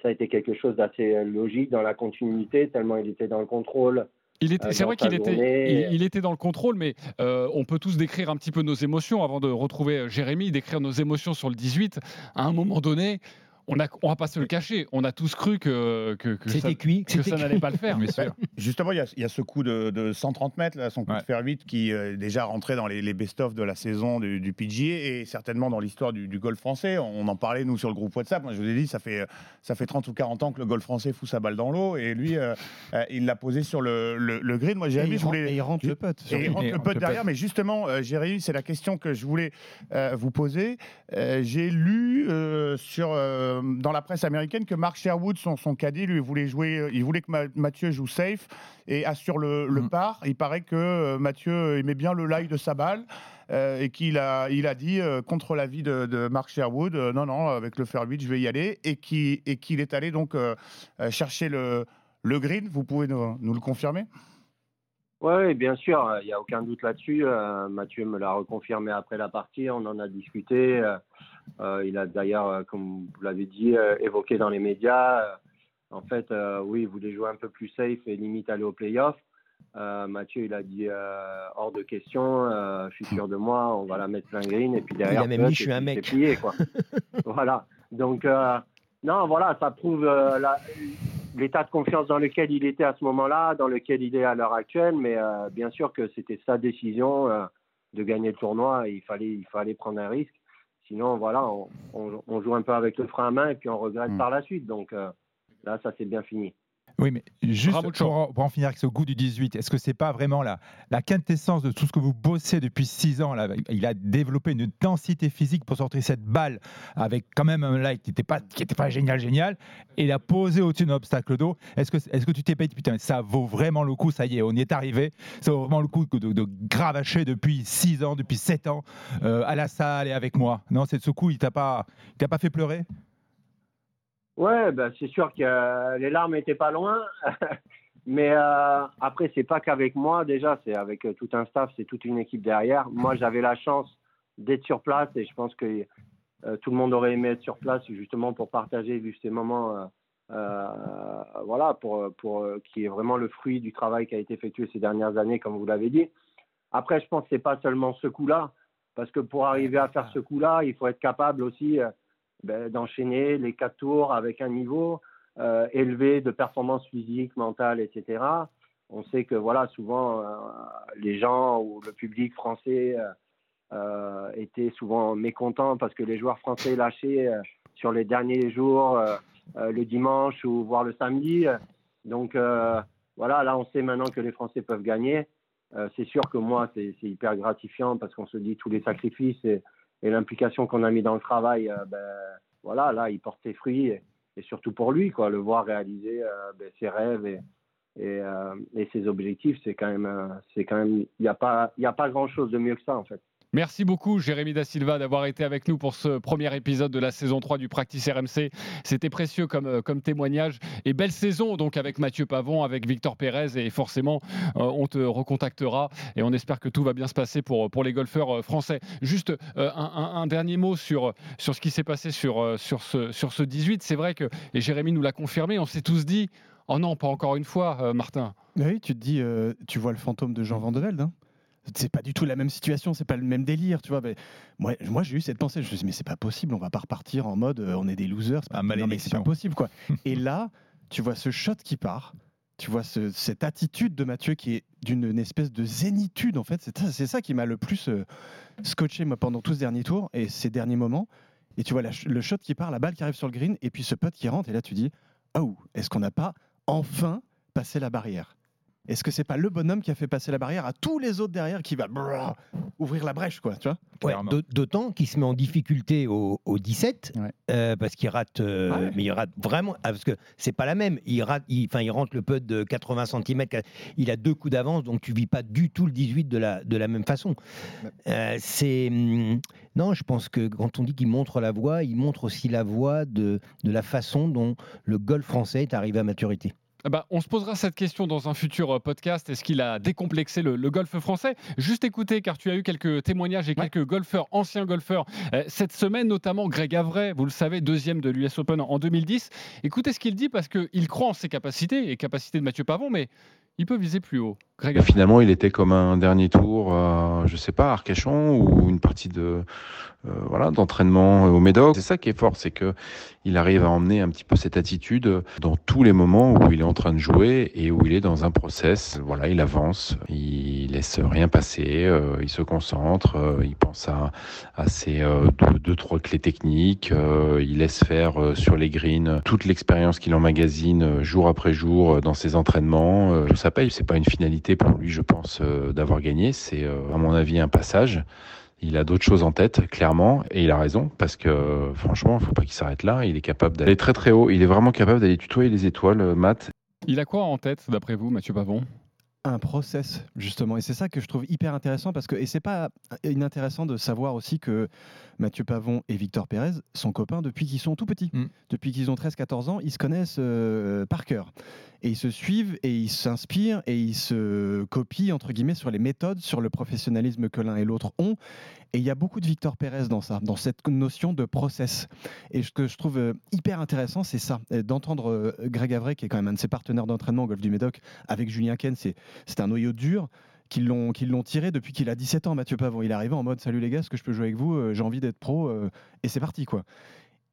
ça a été quelque chose d'assez logique dans la continuité, tellement il était dans le contrôle. Il était, euh, c'est vrai qu'il était, il, il était dans le contrôle, mais euh, on peut tous décrire un petit peu nos émotions avant de retrouver euh, Jérémy, décrire nos émotions sur le 18. À un moment donné, on a, on va pas se le cacher, on a tous cru que, que, que C'était ça, cuit, que ça n'allait pas le faire. Sûr. Justement, il y, a- il y a ce coup de, de 130 mètres, là, son coup Ouais. de fer 8 qui euh, est déjà rentré dans les, les best-of de la saison du, du PGA et certainement dans l'histoire du, du golf français. On en parlait, nous, sur le groupe WhatsApp. Moi, je vous ai dit, ça fait, ça fait 30 ou 40 ans que le golf français fout sa balle dans l'eau et lui, euh, euh, il l'a posé sur le, le, le green. Moi, il je rentre- voulais. et il rentre le putt. Et il rentre Et le putt derrière, mais justement, euh, Jérémy, c'est la question que je voulais euh, vous poser. Euh, J'ai lu euh, sur, euh, dans la presse américaine que Mark Sherwood, son, son caddie, lui voulait jouer, euh, il voulait que Ma- Mathieu joue safe et assure le, le Mm. par. Il paraît que euh, Mathieu aimait bien le lie de sa balle. euh, et qu'il a, il a dit euh, contre l'avis de, de Mark Sherwood, euh, non, non, avec le 8, je vais y aller, et qui- et qu'il est allé donc chercher le, le green. Vous pouvez nous, nous le confirmer? Oui, bien sûr, il n'y a aucun doute là-dessus. Euh, Mathieu me l'a reconfirmé après la partie, on en a discuté. Euh, euh, il a d'ailleurs, comme vous l'avez dit, euh, évoqué dans les médias. En fait, oui, il voulait jouer un peu plus safe et limite aller au playoff. Mathieu, il a dit hors de question, je suis sûr de moi, on va la mettre plein green. Et puis derrière, a même dit, je suis un mec. plié, quoi. voilà. Donc, non, voilà, ça prouve la- l'état de confiance dans lequel il était à ce moment-là, dans lequel il est à l'heure actuelle. Mais euh, bien sûr que c'était sa décision euh, de gagner le tournoi. Et il fallait, il fallait prendre un risque. Sinon, voilà, on, on- on joue un peu avec le frein à main et puis on regrette Mm. par la suite. Donc euh, là, ça c'est bien fini. Oui, mais juste pour, en- pour en finir avec ce goût du 18, est-ce que c'est pas vraiment la, la quintessence de tout ce que vous bossez depuis 6 ans là? Il a développé une densité physique pour sortir cette balle avec quand même un light qui n'était pas, qui était pas génial, génial, et l'a posé au-dessus d'un obstacle d'eau. Est-ce que, est que tu t'es dit, putain, ça vaut vraiment le coup, ça y est, on y est arrivé, ça vaut vraiment le coup de, de gravacher depuis 6 ans, depuis 7 ans, euh, à la salle et avec moi. Non, c'est ce coup, il t'a pas, il t'a pas fait pleurer? Ouais, ben, c'est sûr que euh, les larmes étaient pas loin. Mais euh, après, c'est pas qu'avec moi déjà, c'est avec euh, tout un staff, c'est toute une équipe derrière. Moi, j'avais la chance d'être sur place et je pense que euh, tout le monde aurait aimé être sur place justement pour partager ces moments, voilà, pour, pour qui est vraiment le fruit du travail qui a été effectué ces dernières années, comme vous l'avez dit. Après, je pense que c'est pas seulement ce coup-là, parce que pour arriver à faire ce coup-là, il faut être capable aussi ben, d'enchaîner les quatre tours avec un niveau euh, élevé de performance physique, mentale, etc. On sait que voilà, souvent euh, les gens ou le public français euh, euh, étaient souvent mécontents parce que les joueurs français lâchaient sur les derniers jours, le dimanche ou voire le samedi. Donc voilà, là on sait maintenant que les Français peuvent gagner. C'est sûr que moi c'est hyper gratifiant parce qu'on se dit tous les sacrifices et l'implication qu'on a mis dans le travail, euh, ben, voilà, là, il porte ses fruits et, surtout pour lui, quoi, le voir réaliser euh, ben, ses rêves et, euh, et ses objectifs, c'est quand même, c'est quand même, il n'y a pas, il a pas grand chose de mieux que ça en fait. Merci beaucoup, Jérémy Da Silva, d'avoir été avec nous pour ce premier épisode de la saison 3 du Practice RMC. C'était précieux comme, euh, comme témoignage. Et belle saison, donc, avec Mathieu Pavon, avec Victor Pérez. Et forcément, euh, on te recontactera. Et on espère que tout va bien se passer pour, pour les golfeurs euh, français. Juste un, dernier mot sur, sur ce qui s'est passé sur, sur, ce, sur ce 18. C'est vrai que, et Jérémy nous l'a confirmé, on s'est tous dit Oh non, pas encore une fois, Martin. Oui, tu te dis, tu vois le fantôme de Jean Van. Hein c'est pas du tout la même situation, c'est pas le même délire, tu vois. Mais moi, moi j'ai eu cette pensée, je me suis dit, mais c'est pas possible, on va pas repartir en mode euh, on est des losers, c'est pas, Ah, non, mais c'est pas possible, quoi. Et là, tu vois ce shot qui part, tu vois ce- cette attitude de Mathieu qui est d'une une espèce de zénitude, en fait. C'est ça, c'est ça qui m'a le plus euh, scotché, moi, pendant tout ce dernier tour et ces derniers moments. Et tu vois la le shot qui part, la balle qui arrive sur le green, et puis ce putt qui rentre, et là, tu dis, oh, est-ce qu'on n'a pas enfin passé la barrière? Est-ce que c'est pas le bonhomme qui a fait passer la barrière à tous les autres derrière qui va brrr, ouvrir la brèche, quoi, tu vois Ouais, D'autant qu'il se met en difficulté au, au 17 Ouais. euh, parce qu'il rate, euh, Ah ouais. mais il rate vraiment ah, parce que c'est pas la même. Il rate, il, enfin, il rentre le putt de 80 cm. Il a deux coups d'avance, donc tu vis pas du tout le 18 de la de la même façon. Euh, c'est hum, non, je pense que quand on dit qu'il montre la voie, il montre aussi la voie de de la façon dont le golf français est arrivé à maturité. Eh ben, on se posera cette question dans un futur euh, podcast. Est-ce qu'il a décomplexé le, le golf français? Juste écoutez, car tu as eu quelques témoignages et quelques golfeurs, anciens golfeurs, euh, cette semaine, notamment Greg Avray, vous le savez, deuxième de l'US Open en 2010. Écoutez ce qu'il dit parce qu'il croit en ses capacités et capacités de Mathieu Pavon, mais il peut viser plus haut. Greg finalement, il était comme un dernier tour, euh, je sais pas, à Arcachon ou une partie de euh, voilà d'entraînement au Médoc. C'est ça qui est fort, c'est que il arrive à emmener un petit peu cette attitude dans tous les moments où il est en train de jouer et où il est dans un process. Voilà, il avance, il laisse rien passer, euh, il se concentre, euh, il pense à, à ses euh, deux, deux, trois clés techniques, euh, il laisse faire euh, sur les greens toute l'expérience qu'il emmagasine euh, jour après jour euh, dans ses entraînements. Ça paye, c'est pas une finalité pour lui, je pense, euh, d'avoir gagné. C'est euh, à mon avis un passage. Il a d'autres choses en tête, clairement, et il a raison, parce que franchement, il faut pas qu'il s'arrête là. Il est capable d'aller très très haut. Il est vraiment capable d'aller tutoyer les étoiles, euh, Matt. Il a quoi en tête, d'après vous, Mathieu Pavon? Un process justement et c'est ça que je trouve hyper intéressant parce que et c'est pas inintéressant de savoir aussi que Mathieu Pavon et Victor Pérez sont copains depuis qu'ils sont tout petits Mm. depuis qu'ils ont 13-14 ans ils se connaissent euh, par cœur et ils se suivent et ils s'inspirent et ils se copient entre guillemets sur les méthodes sur le professionnalisme que l'un et l'autre ont. Et il y a beaucoup de Victor Pérez dans ça dans cette notion de process. Et ce que je trouve euh, hyper intéressant c'est ça euh, d'entendre euh, Greg Avray qui est quand même un de ses partenaires d'entraînement au golf du Médoc avec Julien Ken c'est un noyau dur qu'ils l'ont tiré depuis qu'il a 17 ans Mathieu Pavon. Il est arrivé en mode salut les gars est-ce que je peux jouer avec vous j'ai envie d'être pro et c'est parti quoi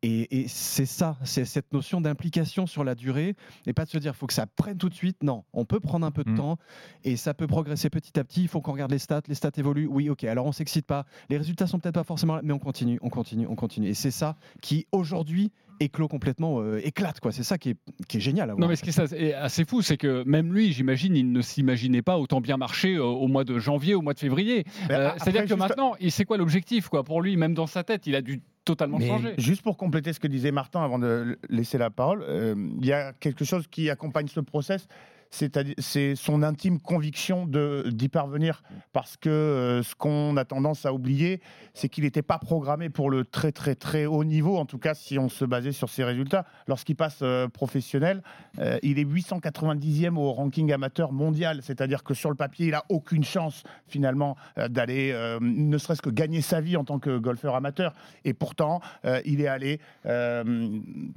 et, et c'est ça, c'est cette notion d'implication sur la durée et pas de se dire faut que ça prenne tout de suite. Non, on peut prendre un peu de Mm. temps et ça peut progresser petit à petit. Il faut qu'on regarde les stats, les stats évoluent. Oui, ok, alors on s'excite pas. Les résultats sont peut-être pas forcément là, mais on continue, on continue, on continue. Et c'est ça qui aujourd'hui éclot complètement, euh, éclate quoi. C'est ça qui est, qui est génial. à Non, mais ce qui est assez- fou, c'est que même lui, j'imagine, il ne s'imaginait pas autant bien marcher euh, au mois de janvier, au mois de février. Euh, C'est-à-dire que maintenant, il sait quoi l'objectif quoi Pour lui, même dans sa tête, il a dû totalement Mais changer. Juste pour compléter ce que disait Martin avant de laisser la parole, euh, il y a quelque chose qui accompagne ce process. C'est son intime conviction d'y parvenir. Parce que euh, ce qu'on a tendance à oublier, c'est qu'il n'était pas programmé pour le très très très haut niveau, en tout cas si on se basait sur ses résultats. Lorsqu'il passe euh, professionnel, euh, il est 890e au ranking amateur mondial, c'est-à-dire que sur le papier, il n'a aucune chance finalement d'aller, ne serait-ce que gagner sa vie en tant que golfeur amateur. Et pourtant, il est allé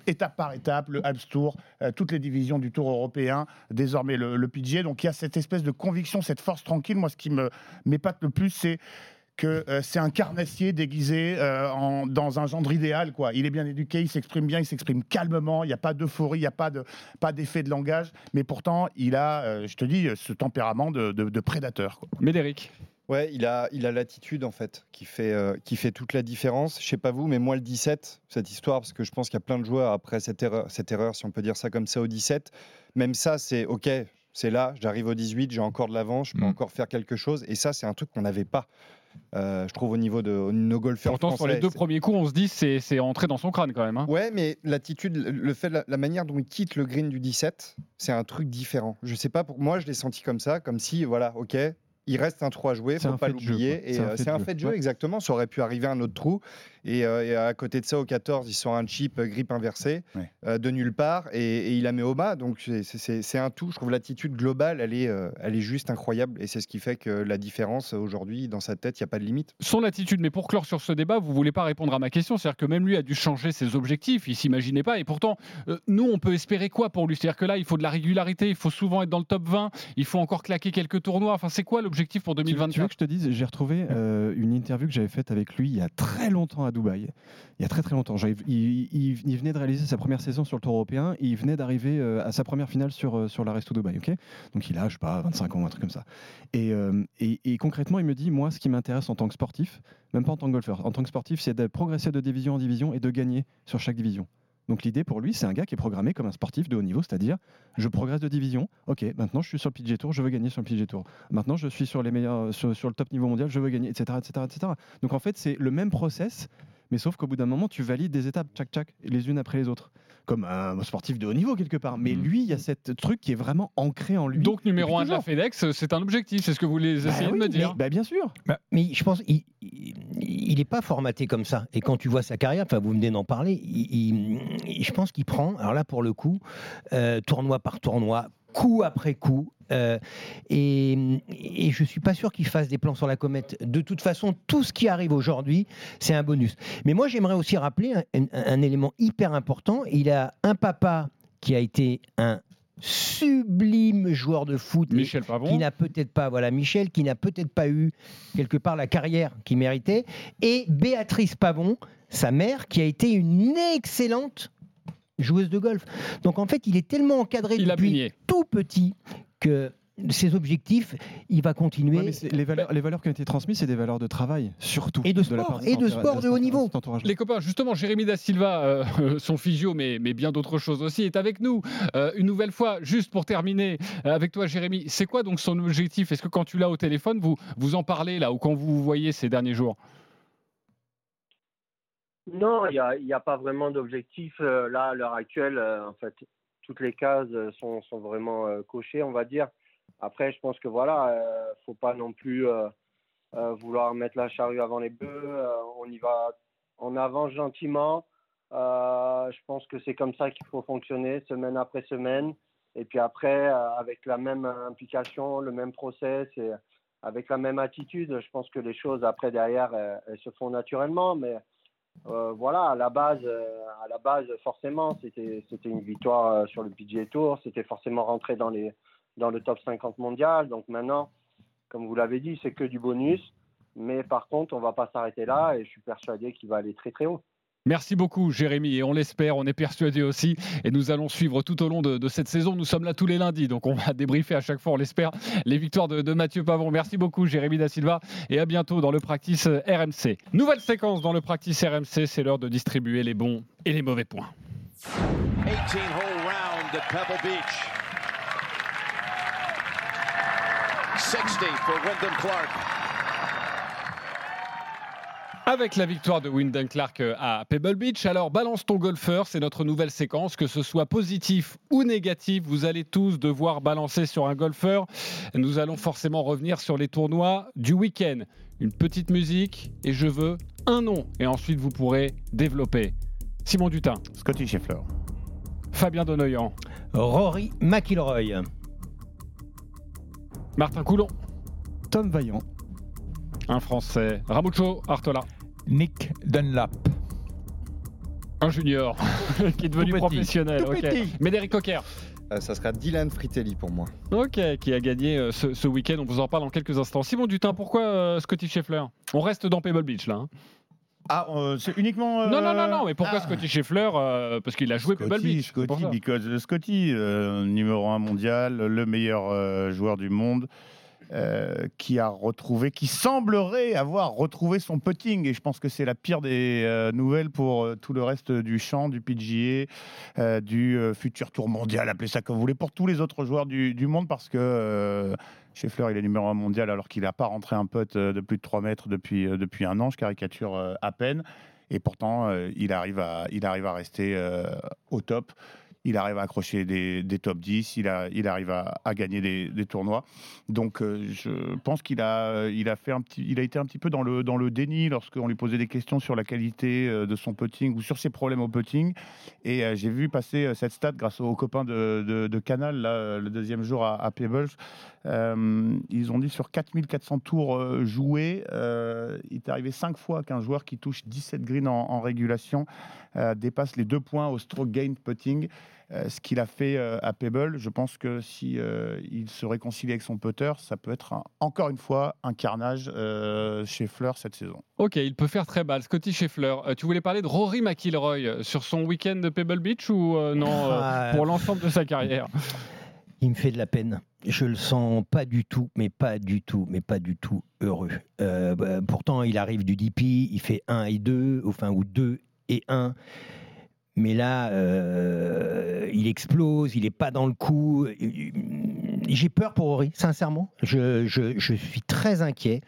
étape par étape, le Alps Tour, toutes les divisions du Tour européen, désormais le, le PGA. Donc il y a cette espèce de conviction, cette force tranquille. Moi, ce qui me m'épate le plus, c'est que euh, c'est un carnassier déguisé euh, dans un gendre idéal. Quoi. Il est bien éduqué, il s'exprime bien, il s'exprime calmement, il n'y a pas d'euphorie, il n'y a pas de- pas d'effet de langage, mais pourtant, il a, euh, je te dis, ce tempérament de, prédateur. Médéric. Ouais, il a il a l'attitude en fait qui fait euh, qui fait toute la différence. Je sais pas vous, mais moi le 17, cette histoire parce que je pense qu'il y a plein de joueurs après cette erreur, cette erreur si on peut dire ça comme ça au 17, même ça c'est OK, c'est là, j'arrive au 18, j'ai encore de l'avance, je peux Mm. encore faire quelque chose et ça c'est un truc qu'on n'avait pas. euh, je trouve au niveau de nos golfeurs Pourtant, sur les deux premiers coups, on se dit c'est c'est entré dans son crâne quand même. hein. Ouais, mais l'attitude, le- le fait, la, la manière dont il quitte le green du 17, c'est un truc différent. Je sais pas, pour moi, je l'ai senti comme ça, comme si, voilà, ok, il reste un 3 à jouer, faut pas l'oublier. Et C'est un euh, fait de jeu. Ouais. exactement. Ça aurait pu arriver à un autre trou. Et, euh, et à côté de ça, au 14, il sort un chip euh, grip inversé Ouais. euh, de nulle part et, et il la met au bas. Donc c'est- un tout. Je trouve l'attitude globale, elle est, euh, elle est juste incroyable. Et c'est ce qui fait que la différence aujourd'hui, dans sa tête, il n'y a pas de limite. Son attitude, mais pour clore sur ce débat, vous voulez pas répondre à ma question, c'est-à-dire que même lui a dû changer ses objectifs, il s'imaginait pas, et pourtant, euh, nous, on peut espérer quoi pour lui? C'est-à-dire que là, il faut de la régularité, il faut souvent être dans le top 20, il faut encore claquer quelques tournois, enfin, c'est quoi l'objectif pour Tu veux- Tu veux 2024 que je te dise, j'ai retrouvé euh, une interview que j'avais faite avec lui il y a très longtemps à Dubaï. Il y a très très longtemps. Il venait de réaliser sa première saison sur le Tour européen et il venait d'arriver euh, à sa première finale sur, euh, sur la Resto Dubaï. ok? Donc il a, je sais pas, 25 ans, un truc comme ça. Et, euh, et- et concrètement, il me dit Moi, ce qui m'intéresse en tant que sportif, même pas en tant que golfeur, en tant que sportif, c'est de progresser de division en division et de gagner sur chaque division. Donc l'idée pour lui, c'est un gars qui est programmé comme un sportif de haut niveau, c'est-à-dire je progresse de division. Ok, maintenant je suis sur le PGA Tour, je veux gagner sur le PGA Tour. Maintenant je suis sur les meilleurs, sur le top niveau mondial, je veux gagner, etc., etc., etc. Donc en fait c'est le même process, mais sauf qu'au bout d'un moment tu valides des étapes, tchac tchac, les unes après les autres, comme un sportif de haut niveau quelque part. Mais lui, il y a cette truc qui est vraiment ancré en lui. Donc, numéro 1 de la. FedEx, c'est un objectif, c'est ce que vous voulez Bah essayer oui, de me mais- dire. Bah, bien sûr. Mais je pense il n'est pas formaté comme ça. Et quand tu vois sa carrière, enfin vous venez d'en parler, il- il- je pense qu'il prend, alors là pour le coup, euh, tournoi par tournoi, coup après coup. Euh, et, et je suis pas sûr qu'il fasse des plans sur la comète. De toute façon, tout ce qui arrive aujourd'hui, c'est un bonus. Mais moi, j'aimerais aussi rappeler un, un- un élément hyper important. Il a un papa qui a été un sublime joueur de foot. Michel Pavon. Qui n'a peut-être pas, voilà, Michel, qui n'a peut-être pas eu quelque part la carrière qu'il méritait. Et Béatrice Pavon, sa mère, qui a été une excellente joueuse de golf. Donc en fait, il est tellement encadré Il depuis tout petit que ses objectifs, il va continuer. Ouais, mais c'est- les, valeurs, les valeurs qui ont été transmises, c'est des valeurs de travail, surtout. Et de la sport, part et de sport de haut niveau. Les copains, justement, Jérémy Da Silva, euh, son physio, mais, mais bien d'autres choses aussi, est avec nous. Euh, une nouvelle fois, juste pour terminer euh, avec toi, Jérémy, c'est quoi donc son objectif? Est-ce que quand tu l'as au téléphone, vous, vous en parlez là, ou quand vous vous voyez ces derniers jours? Non, il n'y a, il y a pas vraiment d'objectif. euh, là, à l'heure actuelle, euh, en fait, toutes les cases euh, sont, vraiment euh, cochées, on va dire. Après, je pense que voilà, euh, faut pas non plus euh, vouloir mettre la charrue avant les bœufs. on y va en avant gentiment. Je pense que c'est comme ça qu'il faut fonctionner, semaine après semaine. Et puis après, avec la même implication, le même process et avec la même attitude, je pense que les choses après derrière, euh, elles se font naturellement. Mais euh, voilà, à la base, euh, à la base, forcément, c'était une victoire euh, sur le PGA Tour, c'était forcément rentré dans les dans le top 50 mondial. Donc maintenant, comme vous l'avez dit, c'est que du bonus. Mais par contre, on va pas s'arrêter là et je suis persuadé qu'il va aller très très haut. Merci beaucoup, Jérémy, et on l'espère, on est persuadé aussi, et nous allons suivre tout au long de, cette saison. Nous sommes là tous les lundis, donc on va débriefer à chaque fois, on l'espère, les victoires de, Mathieu Pavon. Merci beaucoup, Jérémy Da Silva, et à bientôt dans le practice RMC. Nouvelle séquence dans le practice RMC, c'est l'heure de distribuer les bons et les mauvais points. 18-hole round at Pebble Beach. 60 for Wyndham Clark. Avec la victoire de Wyndham Clark euh, à Pebble Beach, alors balance ton golfeur, c'est notre nouvelle séquence, que ce soit positif ou négatif, vous allez tous devoir balancer sur un golfeur. Nous allons forcément revenir sur les tournois du week-end. Une petite musique et je veux un nom et ensuite vous pourrez développer. Simon Dutin. Scotty Scheffler. Fabien Donoyan. Rory McIlroy. Martin Coulon. Tom Vaillant. Un Français. Ramucho Artola. Nick Dunlap. Un junior qui est devenu Tout petit. professionnel. Tout ok. petit. Médéric Coquer. Euh, ça sera Dylan Fritelli pour moi. Ok, qui a gagné euh, ce, ce week-end. On vous en parle dans quelques instants. Simon Dutin, pourquoi euh, Scotty Scheffler? On reste dans Pebble Beach là. hein. Ah, euh, c'est uniquement. Non, non, non, non, mais ah. pourquoi Scotty Scheffler Euh, Parce qu'il a joué Pebble Scotty, Beach. c'est pour Scotty, because Scotty, euh, numéro un mondial, le meilleur euh, joueur du monde, euh, qui a retrouvé, qui semblerait avoir retrouvé son putting. Et je pense que c'est la pire des euh, nouvelles pour euh, tout le reste du champ, du PGA, du futur tour mondial, appelez ça comme vous voulez, pour tous les autres joueurs du, monde, parce que euh, Scheffler, il est numéro un mondial alors qu'il n'a pas rentré un putt de plus de 3 mètres depuis, depuis un an. Je caricature à peine. Et pourtant, il, arrive à, il arrive à rester au top. Il arrive à accrocher des, des top 10. Il, a, il arrive à, à gagner des, des tournois. Donc, euh, je pense qu'il a, il a, fait un petit, il a été un petit peu dans le, dans le déni lorsqu'on lui posait des questions sur la qualité euh, de son putting ou sur ses problèmes au putting. Et euh, j'ai vu passer cette stat grâce aux copains de, de- Canal, là, le deuxième jour à, à Pebbles. Ils ont dit sur 4400 tours joués, il est arrivé 5 fois qu'un joueur qui touche 17 greens en, régulation dépasse les deux points au stroke gain putting. Euh, ce qu'il a fait euh, à Pebble, je pense que si euh, il se réconcilie avec son putter, ça peut être un- encore une fois un carnage euh, chez Fleur cette saison. Ok, il peut faire très mal. Scotty Scheffler, euh, tu voulais parler de Rory McIlroy sur son week-end de Pebble Beach ou euh, non euh, Ah. pour l'ensemble de sa carrière? Il me fait de la peine. Je le sens pas du tout, mais pas du tout, mais pas du tout heureux. Euh, bah, pourtant, il arrive du DP, il fait 1 et 2, enfin, ou 2 et 1. Mais là, euh, il explose, il n'est pas dans le coup. J'ai peur pour Rory, sincèrement. Je, je- je suis très inquiet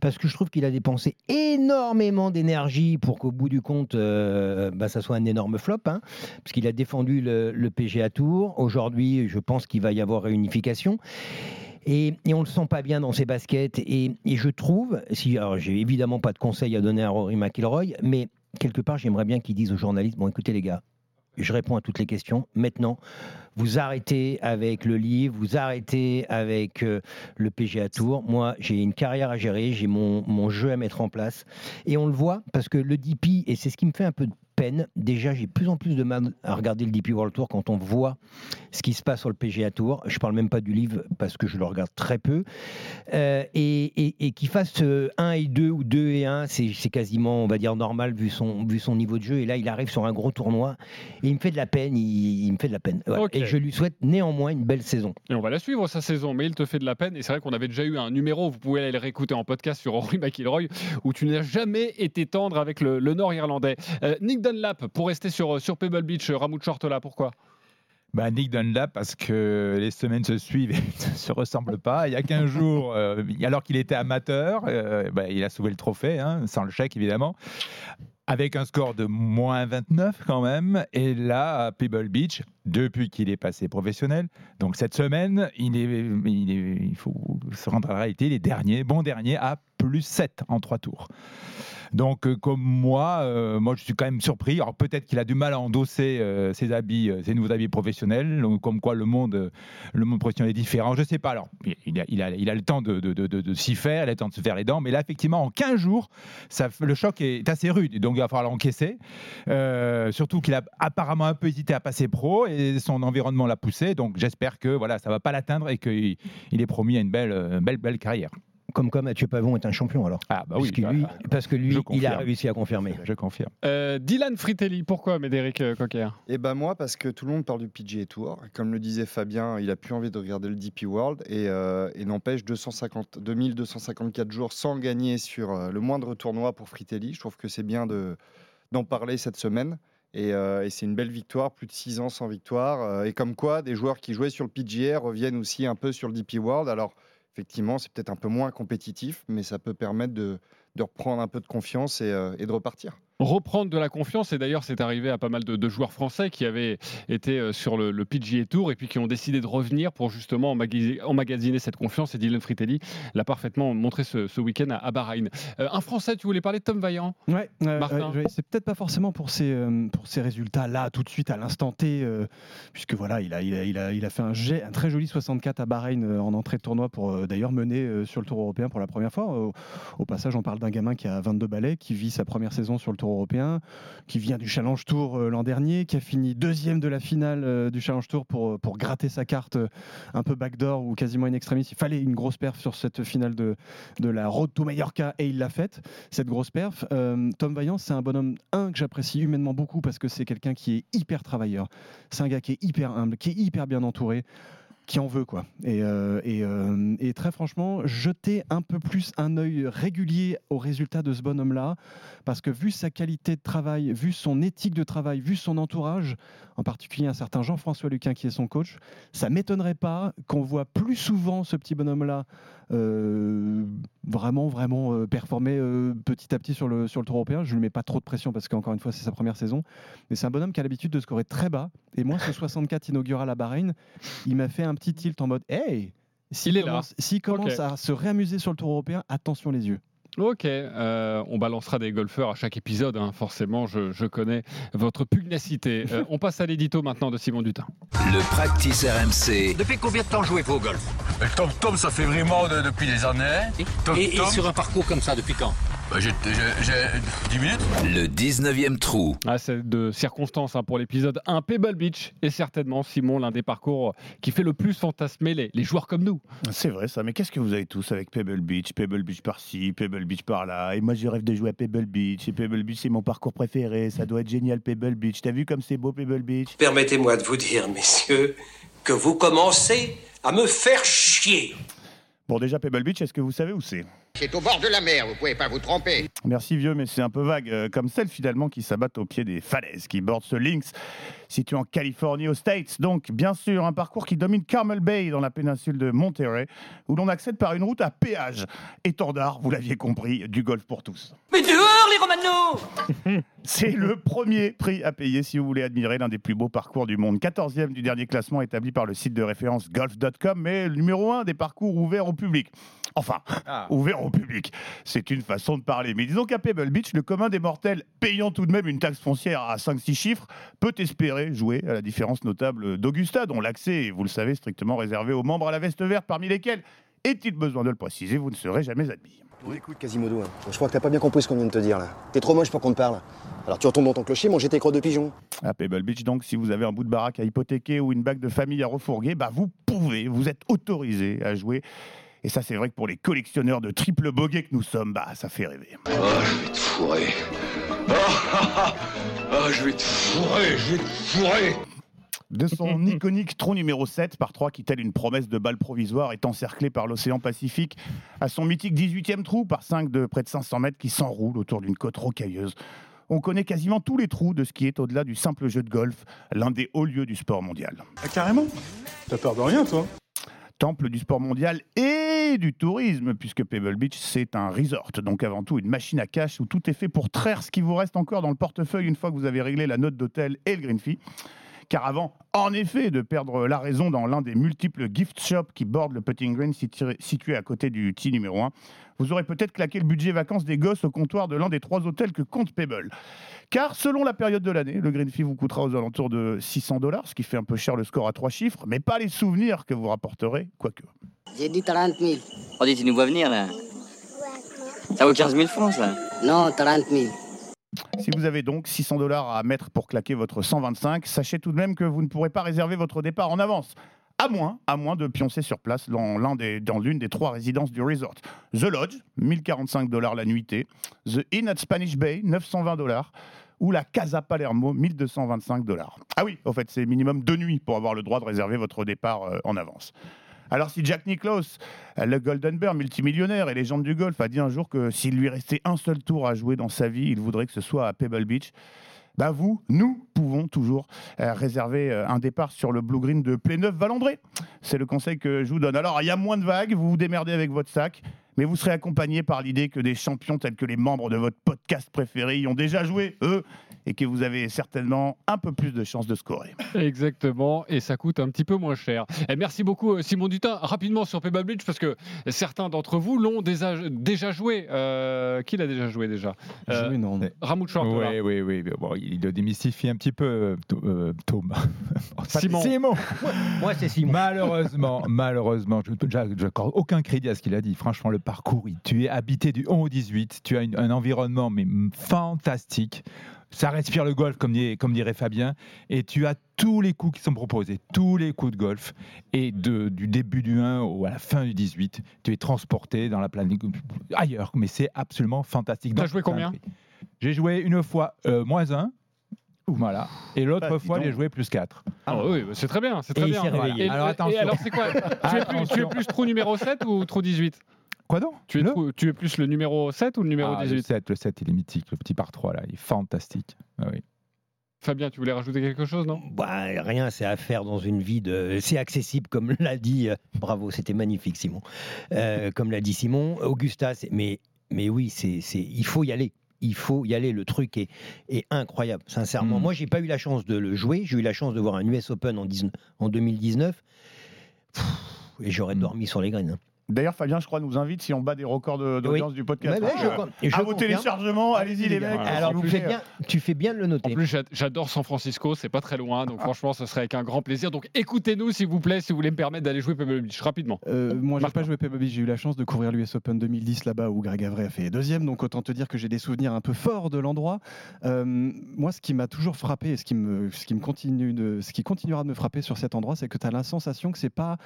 parce que je trouve qu'il a dépensé énormément d'énergie pour qu'au bout du compte, euh, bah, ça soit un énorme flop. hein, parce qu'il a défendu le, le PGA Tour. Aujourd'hui, je pense qu'il va y avoir réunification. Et, et on le sent pas bien dans ses baskets. Et, et je trouve, si, alors j'ai évidemment pas de conseils à donner à Rory McIlroy, mais quelque part, j'aimerais bien qu'ils disent aux journalistes bon, écoutez les gars, je réponds à toutes les questions. Maintenant, vous arrêtez avec le livre, vous arrêtez avec euh, le PGA Tour. Moi, j'ai une carrière à gérer, j'ai mon, mon jeu à mettre en place. Et on le voit parce que le DP, et c'est ce qui me fait un peu peine. Déjà, j'ai de plus en plus de mal à regarder le DP World Tour quand on voit ce qui se passe sur le PGA Tour. Je parle même pas du livre parce que je le regarde très peu. Euh, et et, et qu'il fasse euh, 1 et 2 ou 2 et 1, c'est quasiment, on va dire, normal vu son, vu son niveau de jeu. Et là, il arrive sur un gros tournoi et il me fait de la peine. Il, il me fait de la peine. Voilà. Et je lui souhaite néanmoins une belle saison. Et on va la suivre sa saison, mais il te fait de la peine. Et c'est vrai qu'on avait déjà eu un numéro, vous pouvez aller le réécouter en podcast sur Rory McIlroy, où tu n'as jamais été tendre avec le, le Nord-Irlandais. Euh, Nick Dunlap, pour rester sur, sur Pebble Beach, Ramoud Shortola, pourquoi? Bah, Nick Dunlap, parce que les semaines se suivent et ne se ressemblent pas. Il y a 15 jours, euh, alors qu'il était amateur, euh, bah, il a sauvé le trophée, hein, sans le chèque évidemment, avec un score de moins 29 quand même. Et là, à Pebble Beach, depuis qu'il est passé professionnel, donc cette semaine, il, est, il, est- il faut se rendre à la réalité, les derniers, bon dernier, à plus 7 en 3 tours. Donc, euh, comme moi, euh, moi, je suis quand même surpris. Alors, peut-être qu'il a du mal à endosser euh, ses habits, ses nouveaux habits professionnels, comme quoi le monde, le monde professionnel est différent. Je sais pas. Alors, il- il a, il a, il a le temps de, de, de, s'y faire, il a le temps de se faire les dents, mais là, effectivement, en 15 jours, ça, le choc est assez rude. Donc, il va falloir l'encaisser. Surtout qu'il a apparemment un peu hésité à passer pro et son environnement l'a poussé. Donc, j'espère que voilà, ça va pas l'atteindre et qu'il il est promis à une belle, euh, belle, belle carrière. Comme quoi Mathieu Pavon est un champion alors. Ah, bah oui. Puisque lui- bah, parce que lui, il a réussi à confirmer. Je confirme. Euh, Dylan Fritelli, pourquoi Médéric euh, Coquer Et ben moi, parce que tout le monde parle du PGA Tour. Comme le disait Fabien, il a plus envie de regarder le DP World et, euh, et n'empêche 250, 2254 jours sans gagner sur le moindre tournoi pour Fritelli. Je trouve que c'est bien de, d'en parler cette semaine. Et, euh, et c'est une belle victoire, plus de 6 ans sans victoire. Euh, et comme quoi, des joueurs qui jouaient sur le PGA reviennent aussi un peu sur le DP World. Alors, effectivement, c'est peut-être un peu moins compétitif, mais ça peut permettre de, reprendre un peu de confiance et, euh, et de repartir. Reprendre de la confiance. Et d'ailleurs, c'est arrivé à pas mal de, de joueurs français qui avaient été euh, sur le, le PGA Tour et puis qui ont décidé de revenir pour justement emmagasi- emmagasiner cette confiance. Et Dylan Fritelli l'a parfaitement montré ce, ce week-end à, à Bahreïn. Euh, un Français, tu voulais parler de Tom Vaillant Ouais, euh, ouais, c'est peut-être pas forcément pour ces, euh, pour ces résultats là, tout de suite, à l'instant T, puisque voilà, il a, il, a, il, a, il a fait un, jet, un très joli 64 à Bahreïn en entrée de tournoi pour d'ailleurs mener sur le Tour européen pour la première fois. Au, au passage, on parle d'un gamin qui a 22 balais, qui vit sa première saison sur le Tour européen, qui vient du Challenge Tour euh, l'an dernier, qui a fini deuxième de la finale euh, du Challenge Tour pour, pour gratter sa carte euh, un peu backdoor ou quasiment in extremis. Il fallait une grosse perf sur cette finale de, de la Road to Mallorca et il l'a faite cette grosse perf. Euh, Tom Vaillant, c'est un bonhomme, un, que j'apprécie humainement beaucoup parce que c'est quelqu'un qui est hyper travailleur. C'est un gars qui est hyper humble, qui est hyper bien entouré qui en veut quoi. Et, euh, euh, et très franchement, jeter un peu plus un œil régulier aux résultats de ce bonhomme-là, parce que vu sa qualité de travail, vu son éthique de travail, vu son entourage, en particulier un certain Jean-François Luquin qui est son coach, ça m'étonnerait pas qu'on voit plus souvent ce petit bonhomme-là vraiment, vraiment euh, performer euh, petit à petit sur le, sur le Tour européen. Je ne lui mets pas trop de pression parce qu'encore une fois, c'est sa première saison. Mais c'est un bonhomme qui a l'habitude de scorer très bas. Et moi, ce 64 inaugural à Bahreïn, il m'a fait un petit tilt en mode Hey S'il Il est là. commence, commence à se réamuser sur le Tour européen, attention les yeux. Ok, euh, on balancera des golfeurs à chaque épisode, hein. forcément, je, je connais votre pugnacité. Euh, on passe à l'édito maintenant de Simon Dutin. Le practice RMC. Depuis combien de temps jouez-vous au golf? Tom Tom, ça fait vraiment de- depuis des années. Tom et, et Tom, sur un parcours comme ça, depuis quand? Bah, j'ai j'ai- j'ai 10 minutes. Le 19e trou. Ah, c'est de circonstances hein, pour l'épisode 1. Pebble Beach est certainement, Simon, l'un des parcours qui fait le plus fantasmer les, les joueurs comme nous. C'est vrai ça, mais qu'est-ce que vous avez tous avec Pebble Beach? Pebble Beach par-ci, Pebble Beach par-là. Et moi je rêve de jouer à Pebble Beach. Et Pebble Beach c'est mon parcours préféré. Ça doit être génial Pebble Beach. T'as vu comme c'est beau Pebble Beach? Permettez-moi de vous dire, messieurs, que vous commencez à me faire chier. Bon déjà Pebble Beach, est-ce que vous savez où c'est? C'est au bord de la mer, vous pouvez pas vous tromper. Merci vieux, mais c'est un peu vague, euh, comme celles finalement qui s'abattent au pied des falaises qui bordent ce Lynx, situé en Californie aux States. Donc bien sûr un parcours qui domine Carmel Bay dans la péninsule de Monterey, où l'on accède par une route à péage. Étendard, vous l'aviez compris, du golf pour tous. Mais dehors, les Romano C'est le premier prix à payer si vous voulez admirer l'un des plus beaux parcours du monde. 14e du dernier classement établi par le site de référence golf.com, mais le numéro 1 des parcours ouverts au public. Enfin, ouvert au public. C'est une façon de parler. Mais disons qu'à Pebble Beach, le commun des mortels, payant tout de même une taxe foncière à 5-6 chiffres, peut espérer jouer à la différence notable d'Augusta, dont l'accès est, vous le savez, strictement réservé aux membres à la veste verte, parmi lesquels, est-il besoin de le préciser, vous ne serez jamais admis. Bon, écoute, Quasimodo, hein, je crois que t'as pas bien compris ce qu'on vient de te dire là. T'es trop moche pour qu'on te parle. Alors tu retournes dans ton clocher, manger tes crottes de pigeon. À Pebble Beach, donc, si vous avez un bout de baraque à hypothéquer ou une bague de famille à refourguer, bah, vous pouvez, vous êtes autorisé à jouer. Et ça, c'est vrai que pour les collectionneurs de triple bogey que nous sommes, bah, ça fait rêver. Oh, je vais te fourrer. Oh, ah, ah, oh, je vais te fourrer, je vais te fourrer. De son iconique trou numéro 7 par 3 qui, telle une promesse de balle provisoire, est encerclé par l'océan Pacifique, à son mythique 18e trou par 5 de près de 500 mètres qui s'enroule autour d'une côte rocailleuse. On connaît quasiment tous les trous de ce qui est au-delà du simple jeu de golf, l'un des hauts lieux du sport mondial. Ah, carrément T'as peur de rien, toi Temple du sport mondial et du tourisme, puisque Pebble Beach, c'est un resort, donc avant tout une machine à cash où tout est fait pour traire ce qui vous reste encore dans le portefeuille une fois que vous avez réglé la note d'hôtel et le green fee. Car avant, en effet, de perdre la raison dans l'un des multiples gift shops qui bordent le putting green situ- situé à côté du tee numéro 1, vous aurez peut-être claqué le budget vacances des gosses au comptoir de l'un des trois hôtels que compte Pebble. Car selon la période de l'année, le green fee vous coûtera aux alentours de 600 dollars, ce qui fait un peu cher le score à trois chiffres, mais pas les souvenirs que vous rapporterez, quoique. J'ai dit 30 000. On dit, tu nous vois venir là Ça vaut 15 000 francs ça Non, 30 000. Si vous avez donc 600 dollars à mettre pour claquer votre 125, sachez tout de même que vous ne pourrez pas réserver votre départ en avance. À moins, à moins de pioncer sur place dans l'un des- l'une des trois résidences du resort. The Lodge, 1045 dollars la nuitée. The Inn at Spanish Bay, 920 dollars. Ou la Casa Palermo, 1225 dollars. Ah oui, au fait, c'est minimum deux nuits pour avoir le droit de réserver votre départ euh, en avance. Alors si Jack Nicklaus, euh, le Golden Bear multimillionnaire et légende du golf, a dit un jour que s'il lui restait un seul tour à jouer dans sa vie, il voudrait que ce soit à Pebble Beach, bah vous, nous pouvons toujours euh, réserver euh, un départ sur le Blue Green de Pléneuf Valandré. C'est le conseil que je vous donne. Alors il y a moins de vagues, vous vous démerdez avec votre sac, mais vous serez accompagné par l'idée que des champions tels que les membres de votre podcast préféré y ont déjà joué, eux, et que vous avez certainement un peu plus de chances de scorer. Exactement, et ça coûte un petit peu moins cher. Et merci beaucoup euh, Simon Dutin. Rapidement sur Pebble Beach, parce que certains d'entre vous l'ont déjà, déjà joué. Euh, qui l'a déjà joué déjà? Euh, Joué, non. Oui, oui, oui. Bon, il le démystifie un petit peu, euh, Tho- euh, Tom. Simon. Simon. Moi, c'est Simon. Malheureusement, malheureusement, je n'accorde aucun crédit à ce qu'il a dit. Franchement, le parcours, tu es habité du 11 au 18, tu as une- un environnement mais fantastique. Ça respire le golf, comme, dit- comme dirait Fabien, et tu as tous les coups qui sont proposés, tous les coups de golf, et de, du début du 1 au- à la fin du 18, tu es transporté dans la planète ailleurs, mais c'est absolument fantastique. T'as Donc, joué combien. J'ai joué une fois euh, moins 1, voilà, et l'autre Bah, fois, j'ai joué plus 4. Ah oui, c'est très bien, c'est très bien. Et- Alors, et- attention. Et alors c'est quoi? Tu es, plus, tu es plus trou numéro 7 ou trou 18 Quoi donc? Tu es, Le- trou- tu es plus le numéro 7 ou le numéro Ah, 18 le 7, le 7, il est mythique. Le petit par 3, là, il est fantastique. Ah oui. Fabien, tu voulais rajouter quelque chose, non? Bah, rien, c'est à faire dans une vie de. C'est accessible, comme l'a dit. euh, Bravo, c'était magnifique, Simon. Euh, comme l'a dit Simon, Augusta, mais, mais oui, c'est, c'est, il faut y aller. Il faut y aller. Le truc est, est incroyable, sincèrement. Mm. Moi, j'ai pas eu la chance de le jouer. J'ai eu la chance de voir un US Open en, 19 en 2019. Pff, et j'aurais Mm. dormi sur les graines. hein. D'ailleurs, Fabien, je crois, nous invite si on bat des records de- d'audience du podcast. Ouais, ouais, je et je à vos téléchargements, allez-y les mecs. Alors, tu fais, bien, tu fais bien de le En noter. plus, j'a- j'adore San Francisco, c'est pas très loin, donc franchement, ce serait avec un grand plaisir. Donc écoutez-nous, s'il vous plaît, si vous voulez me permettre d'aller jouer Pebble Beach rapidement. Euh, moi, j'ai pas joué Pebble Beach, j'ai eu la chance de couvrir l'US Open 2010 là-bas où Greg Avray a fait deuxième, donc autant te dire que j'ai des souvenirs un peu forts de l'endroit. Euh, moi, ce qui m'a toujours frappé et ce qui, me, ce, qui me continue de, ce qui continuera de me frapper sur cet endroit, c'est que tu as la sensation que c'est pas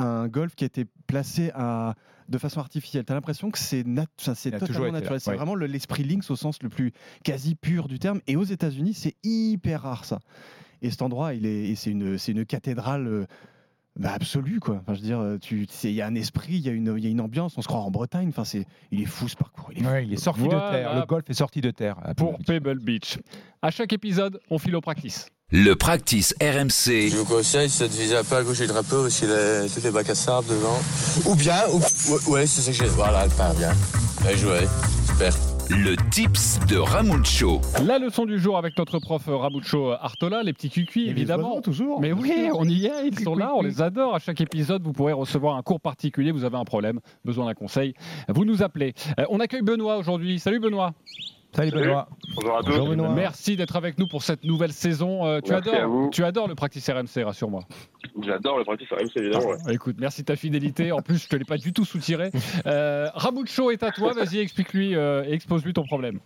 un golf qui a été placé à, de façon artificielle. Tu as l'impression que c'est nat- totalement naturel. C'est ouais. vraiment le- l'esprit Lynx au sens le plus quasi pur du terme. Et aux États-Unis, c'est hyper rare ça. Et cet endroit, il est, et c'est une, c'est une cathédrale. Bah, absolue quoi. Enfin, je veux dire, euh, tu- c'est- il y a un esprit, il y, a une- il y a une ambiance. On se croit en Bretagne. Enfin, c'est, il est fou ce parcours. Il est. Ouais, il est sorti Voilà. de terre. Le golf est sorti de terre. à Pour Pebble Beach. Beach. À chaque épisode, on file au practice. Le practice RMC. Je vous conseille, c'est de viser un peu à gauche du drapeau, parce qu'il a toutes les bacs à sable devant. Ou bien, ou, ouais, ouais, c'est ça que j'ai. Voilà, elle part bien. Bien joué. Super. Le tips de Ramuncho. La leçon du jour avec notre prof Rabucho Artola, les petits cucuis, évidemment. toujours. Mais oui, on y est, ils sont là, on les adore. À chaque épisode, vous pourrez recevoir un cours particulier. Vous avez un problème, besoin d'un conseil, vous nous appelez. Euh, on accueille Benoît aujourd'hui. Salut Benoît. Salut Benoît. Bonjour à tous. Bonjour, Benoît. Merci d'être avec nous pour cette nouvelle saison. Euh, tu, Merci à adores, vous. tu adores le practice RMC, rassure-moi. J'adore le practice RMC, évidemment. ouais. Ah, écoute, merci de ta fidélité. En plus, je te l'ai pas du tout soutiré. Euh, Ramucho est à toi. Vas-y, explique-lui euh, et expose-lui ton problème.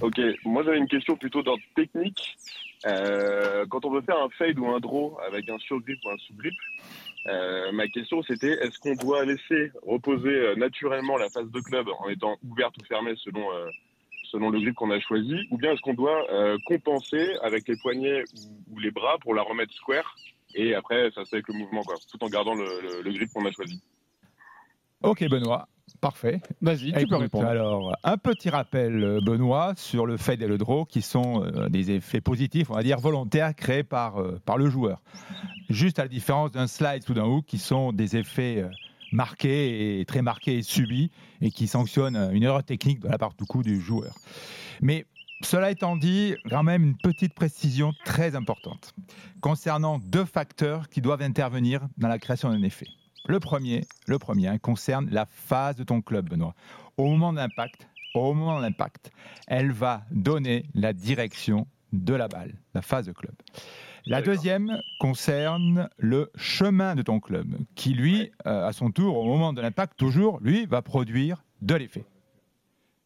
Ok, moi j'avais une question plutôt d'ordre technique. Euh, quand on veut faire un fade ou un draw avec un surgrip ou un sous-grip, euh, ma question c'était est-ce qu'on doit laisser reposer euh, naturellement la face de club en étant ouverte ou fermée selon, euh, selon le grip qu'on a choisi, ou bien est-ce qu'on doit euh, compenser avec les poignets ou, ou les bras pour la remettre square et après ça se fait avec le mouvement quoi, tout en gardant le, le- le grip qu'on a choisi. Ok, Benoît. Parfait. Vas-y, tu peux répondre. Alors, un petit rappel, euh, Benoît, sur le fade et le draw, qui sont euh, des effets positifs, on va dire volontaires, créés par, euh, par le joueur. Juste à la différence d'un slide ou d'un hook, qui sont des effets euh, marqués et très marqués et subis, et qui sanctionnent euh, une erreur technique de la part du du joueur. Mais cela étant dit, quand même une petite précision très importante concernant deux facteurs qui doivent intervenir dans la création d'un effet. Le premier, le premier hein, concerne la phase de ton club, Benoît. Au moment de l'impact, au moment de l'impact, elle va donner la direction de la balle, la phase de club. La deuxième concerne le chemin de ton club, qui lui, euh, à son tour, au moment de l'impact, toujours, lui, va produire de l'effet.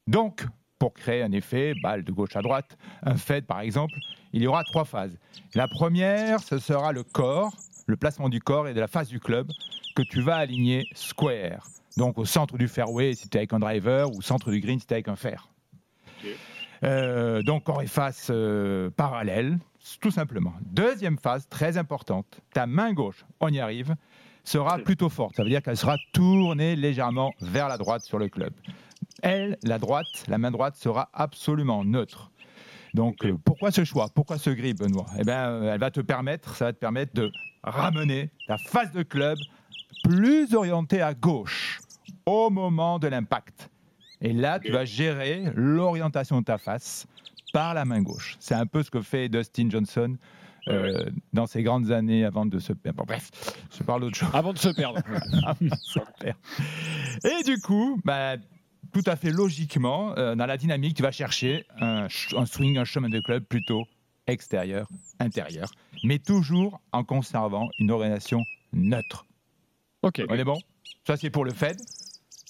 Donc, pour créer un effet, balle de gauche à droite, un fade par exemple, il y aura trois phases. La première, ce sera le corps, le placement du corps et de la face du club que tu vas aligner square. Donc au centre du fairway si tu es avec un driver ou au centre du green si tu es avec un fer. Euh, donc corps et face euh, parallèles, tout simplement. Deuxième phase, très importante, ta main gauche, on y arrive, sera plutôt forte. Ça veut dire qu'elle sera tournée légèrement vers la droite sur le club. Elle, la droite, la main droite sera absolument neutre. Donc, euh, pourquoi ce choix? Pourquoi ce grip, Benoît? Eh bien, euh, elle va te permettre, ça va te permettre de ramener ta face de club plus orientée à gauche au moment de l'impact. Et là, tu vas gérer l'orientation de ta face par la main gauche. C'est un peu ce que fait Dustin Johnson euh, dans ses grandes années avant de se perdre. Bon, bref, je parle d'autre chose. Avant de se perdre. Avant de se perdre. Et du coup, bah, tout à fait logiquement, euh, dans la dynamique, tu vas chercher un, un swing, un chemin de club plutôt extérieur, intérieur, mais toujours en conservant une orientation neutre. Ok. On est bon? Ça, c'est pour le Fed.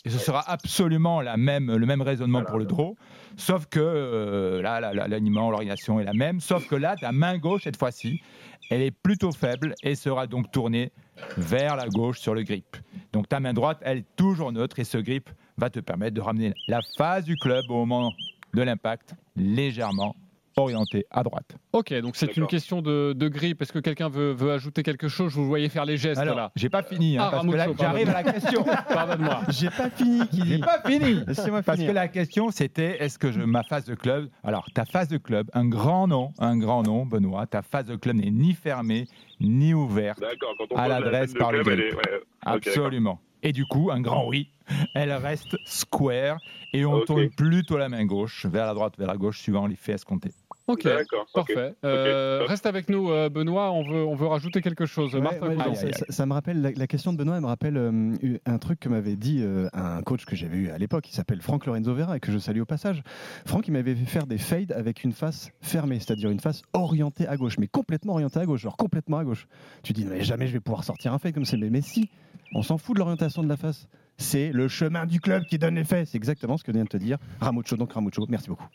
Et ce sera absolument la même, le même raisonnement pour le draw, sauf que euh, là, la- la- l'aliment, l'orientation est la même, sauf que là, ta main gauche, cette fois-ci, elle est plutôt faible et sera donc tournée vers la gauche sur le grip. Donc ta main droite, elle est toujours neutre et ce grip va te permettre de ramener la phase du club au moment de l'impact légèrement orientée à droite. Ok, donc c'est une question de, de grip. Est-ce que quelqu'un veut, veut ajouter quelque chose Je vous voyais faire les gestes Alors, là. j'ai pas fini, hein, Ah, parce que là, Ramucho, j'arrive à la question. Pardonne-moi. J'ai pas fini, qui J'ai pas fini. Laissez-moi Parce finir. que la question c'était est-ce que je, ma phase de club. Alors, ta phase de club, un grand nom, un grand nom, Benoît. Ta phase de club n'est ni fermée ni ouverte D'accord, quand on à la l'adresse par le club, est- ouais. Absolument. Et du coup, un grand oui. Elle reste square et on tourne plutôt la main gauche vers la droite, vers la gauche, suivant l'effet escompté. Ok, D'accord, ok. parfait. Euh, reste avec nous, euh, Benoît. On veut, on veut rajouter quelque chose. Ouais, Martin ouais, Cousin. ça, ça- ça me rappelle la, la question de Benoît, elle me rappelle euh, un truc que m'avait dit euh, un coach que j'avais eu à l'époque, il s'appelle Franck Lorenzo Vera et que je salue au passage. Franck, il m'avait fait faire des fades avec une face fermée, c'est-à-dire une face orientée à gauche, mais complètement orientée à gauche, genre complètement à gauche. Tu dis mais jamais je vais pouvoir sortir un fade comme ça, mais, mais si, on s'en fout de l'orientation de la face. C'est le chemin du club qui donne l'effet. C'est exactement ce que vient de te dire Ramucho. Donc Ramucho, merci beaucoup.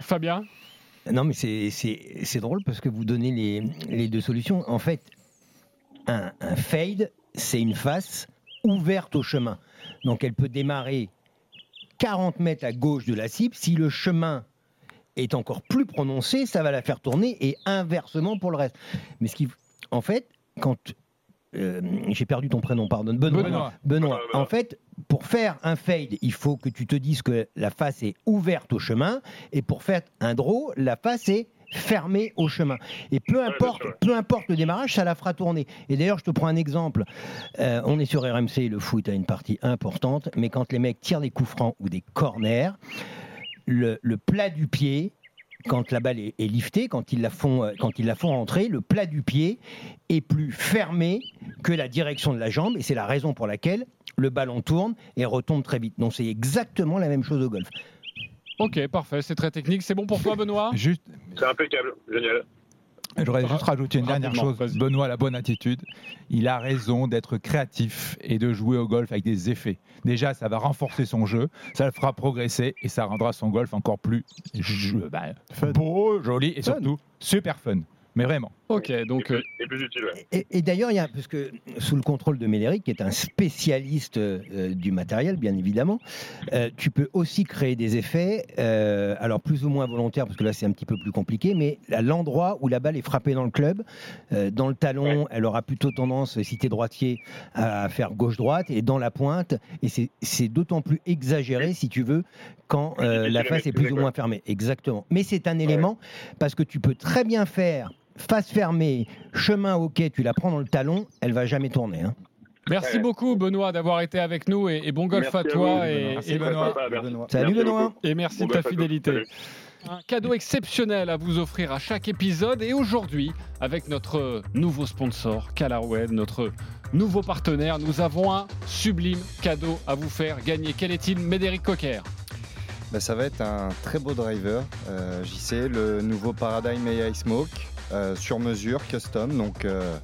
Fabien? Non, mais c'est- c'est c'est drôle parce que vous donnez les, les deux solutions. En fait, un, un fade, c'est une face ouverte au chemin. Donc elle peut démarrer 40 mètres à gauche de la cible. Si le chemin est encore plus prononcé, ça va la faire tourner et inversement pour le reste. Mais ce qui, en fait, quand euh, j'ai perdu ton prénom, pardonne, Benoît. Benoît. Benoît. En fait, pour faire un fade, il faut que tu te dises que la face est ouverte au chemin, et pour faire un draw, la face est fermée au chemin. Et peu importe, peu importe le démarrage, ça la fera tourner. Et d'ailleurs, je te prends un exemple. Euh, on est sur RMC, le foot a une partie importante, mais quand les mecs tirent des coups francs ou des corners, le, le plat du pied, quand la balle est, est liftée, quand ils, la font, euh, quand ils la font rentrer, le plat du pied est plus fermé que la direction de la jambe, et c'est la raison pour laquelle le ballon tourne et retombe très vite. Donc c'est exactement la même chose au golf. Ok, parfait. C'est très technique. C'est bon pour toi, Benoît? Juste, C'est impeccable, génial. Je voudrais juste rajouter une dernière chose. Benoît a la bonne attitude. Il a raison d'être créatif et de jouer au golf avec des effets. Déjà, ça va renforcer son jeu, ça le fera progresser et ça rendra son golf encore plus bah, beau, joli et surtout super fun. Mais vraiment. Ok, donc. euh, Et plus utile, ouais. Et, et d'ailleurs, il y a, parce que sous le contrôle de Médéric, qui est un spécialiste euh, du matériel, bien évidemment, euh, tu peux aussi créer des effets, euh, alors plus ou moins volontaires, parce que là c'est un petit peu plus compliqué, mais à l'endroit où la balle est frappée dans le club, euh, dans le talon, elle aura plutôt tendance, si tu es droitier, à faire gauche-droite, et dans la pointe, et c'est- d'autant plus exagéré, si tu veux, quand euh, la face est plus ou moins fermée. Exactement. Mais c'est un élément, parce que tu peux très bien faire face fermée, chemin au quai, tu la prends dans le talon, elle va jamais tourner. hein. Merci beaucoup Benoît d'avoir été avec nous et, et bon golf Merci à à toi vous, et, Benoît. et Benoît. Merci, Benoît. Salut, Merci Benoît. beaucoup. Et merci Bon de ta à fidélité. Un cadeau exceptionnel à vous offrir à chaque épisode et aujourd'hui avec notre nouveau sponsor Calarwell, notre nouveau partenaire, nous avons un sublime cadeau à vous faire gagner. Quel est-il Médéric Coquer Bah, ça va être un très beau driver, euh, JC, le nouveau Paradigm AI Smoke, euh, sur mesure, custom. Donc, euh,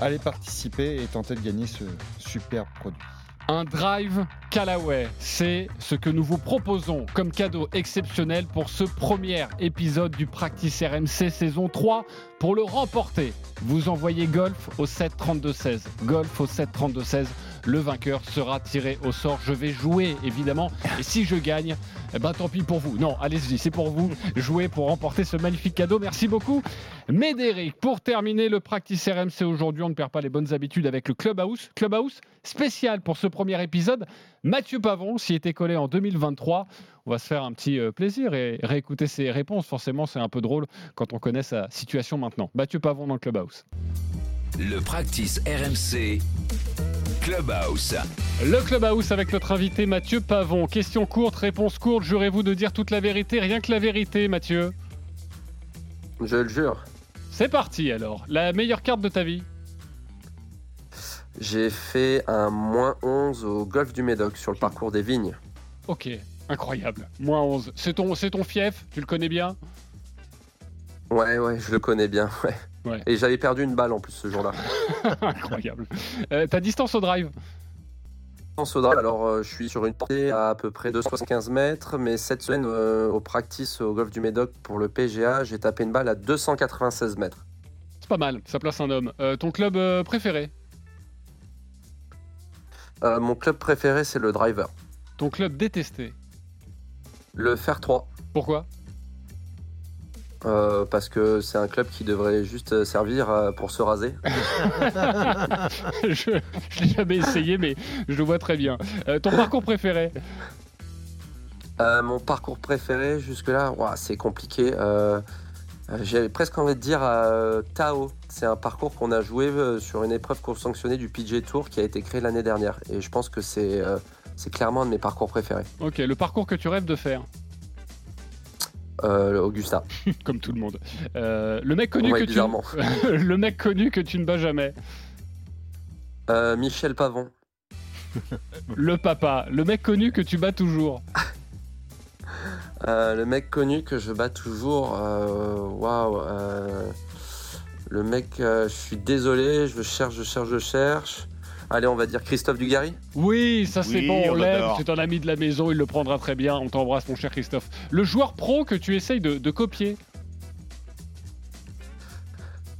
allez participer et tenter de gagner ce superbe produit. Un drive Callaway, c'est ce que nous vous proposons comme cadeau exceptionnel pour ce premier épisode du Practice RMC saison 3. Pour le remporter, vous envoyez golf au 732-16. Golf au 732-16. Le vainqueur sera tiré au sort. Je vais jouer évidemment. Et si je gagne, eh ben tant pis pour vous. Non, allez-y, c'est pour vous. Jouez pour remporter ce magnifique cadeau. Merci beaucoup. Médéric, pour terminer le Practice RMC aujourd'hui, on ne perd pas les bonnes habitudes avec le Clubhouse. Clubhouse spécial pour ce premier épisode. Mathieu Pavon s'y était collé en 2023. On va se faire un petit euh, plaisir et réécouter ses réponses. Forcément, c'est un peu drôle quand on connaît sa situation maintenant. Mathieu Pavon dans le Clubhouse. Le practice RMC Clubhouse. Le Clubhouse avec notre invité Mathieu Pavon. Question courte, réponse courte. Jurez-vous de dire toute la vérité, rien que la vérité, Mathieu Je le jure. C'est parti alors. La meilleure carte de ta vie? J'ai fait un moins 11 au golf du Médoc sur le parcours des vignes. Ok, incroyable. Moins 11. C'est ton, c'est ton fief? Tu le connais bien? Ouais, ouais, je le connais bien. Ouais. Ouais. Et j'avais perdu une balle en plus ce jour-là. Incroyable. Euh, ta distance au drive? En Sodra, alors euh, je suis sur une portée à à peu près 275 mètres, mais cette semaine euh, au practice au golf du Médoc pour le PGA, j'ai tapé une balle à 296 mètres. C'est pas mal, ça place un homme. Ton club préféré? Mon club préféré, c'est le driver. Ton club détesté? Le Fer 3. Pourquoi? Euh, parce que c'est un club qui devrait juste servir euh, pour se raser. Je je l'ai jamais essayé, mais je le vois très bien. Euh, ton parcours préféré Euh, mon parcours préféré jusque-là, ouah, c'est compliqué. Euh, euh, J'ai presque envie de dire euh, Tao. C'est un parcours qu'on a joué euh, sur une épreuve sanctionnée du PG Tour qui a été créé l'année dernière. Et je pense que c'est euh, c'est clairement un de mes parcours préférés. Ok, le parcours que tu rêves de faire Euh, Augusta. Comme tout le monde. Euh, le mec connu Ouais, que tu le mec connu que tu ne bats jamais. Euh, Michel Pavon. Le papa, le mec connu que tu bats toujours. Euh, le mec connu que je bats toujours. euh, Waouh. le mec, je suis désolé, je cherche, je cherche, je cherche. Allez, on va dire Christophe Dugarry. Oui, ça c'est Oui, bon, on on l'aime, c'est un ami de la maison, il le prendra très bien. On t'embrasse mon cher Christophe. Le joueur pro que tu essayes de, de copier.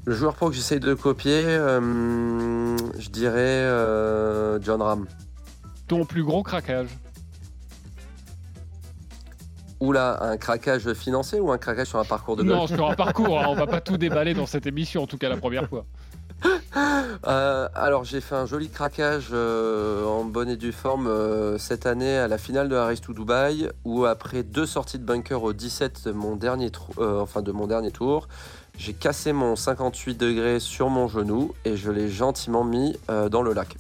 Le joueur pro que j'essaye de copier, euh, je dirais euh, John Ram. Ton plus gros craquage. Oula, un craquage financier ou un craquage sur un parcours de Non, golf sur un parcours, hein, on va pas tout déballer dans cette émission, en tout cas la première fois. Euh, alors j'ai fait un joli craquage euh, en bonne et due forme euh, cette année à la finale de Harris to Dubai où après deux sorties de bunker au 17 de mon dernier, enfin, de mon dernier tour, j'ai cassé mon 58 degrés sur mon genou et je l'ai gentiment mis dans le lac.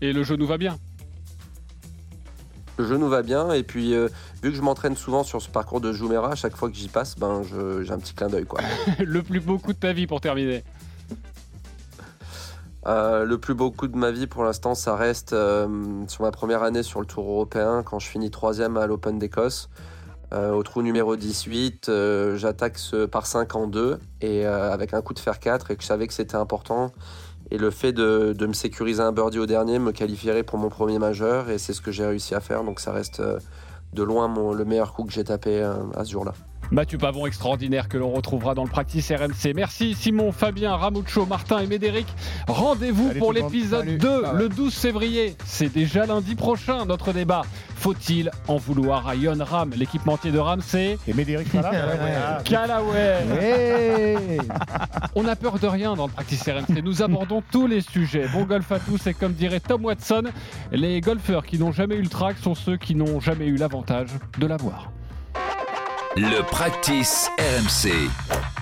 Et le genou va bien? Le genou va bien et puis euh, vu que je m'entraîne souvent sur ce parcours de Jumeirah, à chaque fois que j'y passe, ben j'ai un petit clin d'œil quoi. le plus beau coup de ta vie pour terminer. Euh, le plus beau coup de ma vie pour l'instant, ça reste euh, sur ma première année sur le Tour européen quand je finis troisième à l'Open d'Écosse. Euh, au trou numéro 18, euh, j'attaque ce par 5 en 2 et avec un coup de fer 4 et que je savais que c'était important. Et le fait de, me sécuriser un birdie au dernier me qualifierait pour mon premier majeur et c'est ce que j'ai réussi à faire. Donc ça reste de loin le meilleur coup que j'ai tapé à ce jour-là. Mathieu Pavon extraordinaire que l'on retrouvera dans le practice RMC. Merci Simon, Fabien, Ramucho, Martin et Médéric. Rendez-vous pour l'épisode Salut. 2 Ah ouais. le 12 février. C'est déjà lundi prochain notre débat. Faut-il en vouloir à Yon Ram L'équipementier de Ram c'est Et Médéric ouais. Ah, On n'a peur de rien dans le practice RMC. Nous abordons tous les sujets. Bon golf à tous et comme dirait Tom Watson, les golfeurs qui n'ont jamais eu le track sont ceux qui n'ont jamais eu l'avantage de l'avoir. Le practice RMC.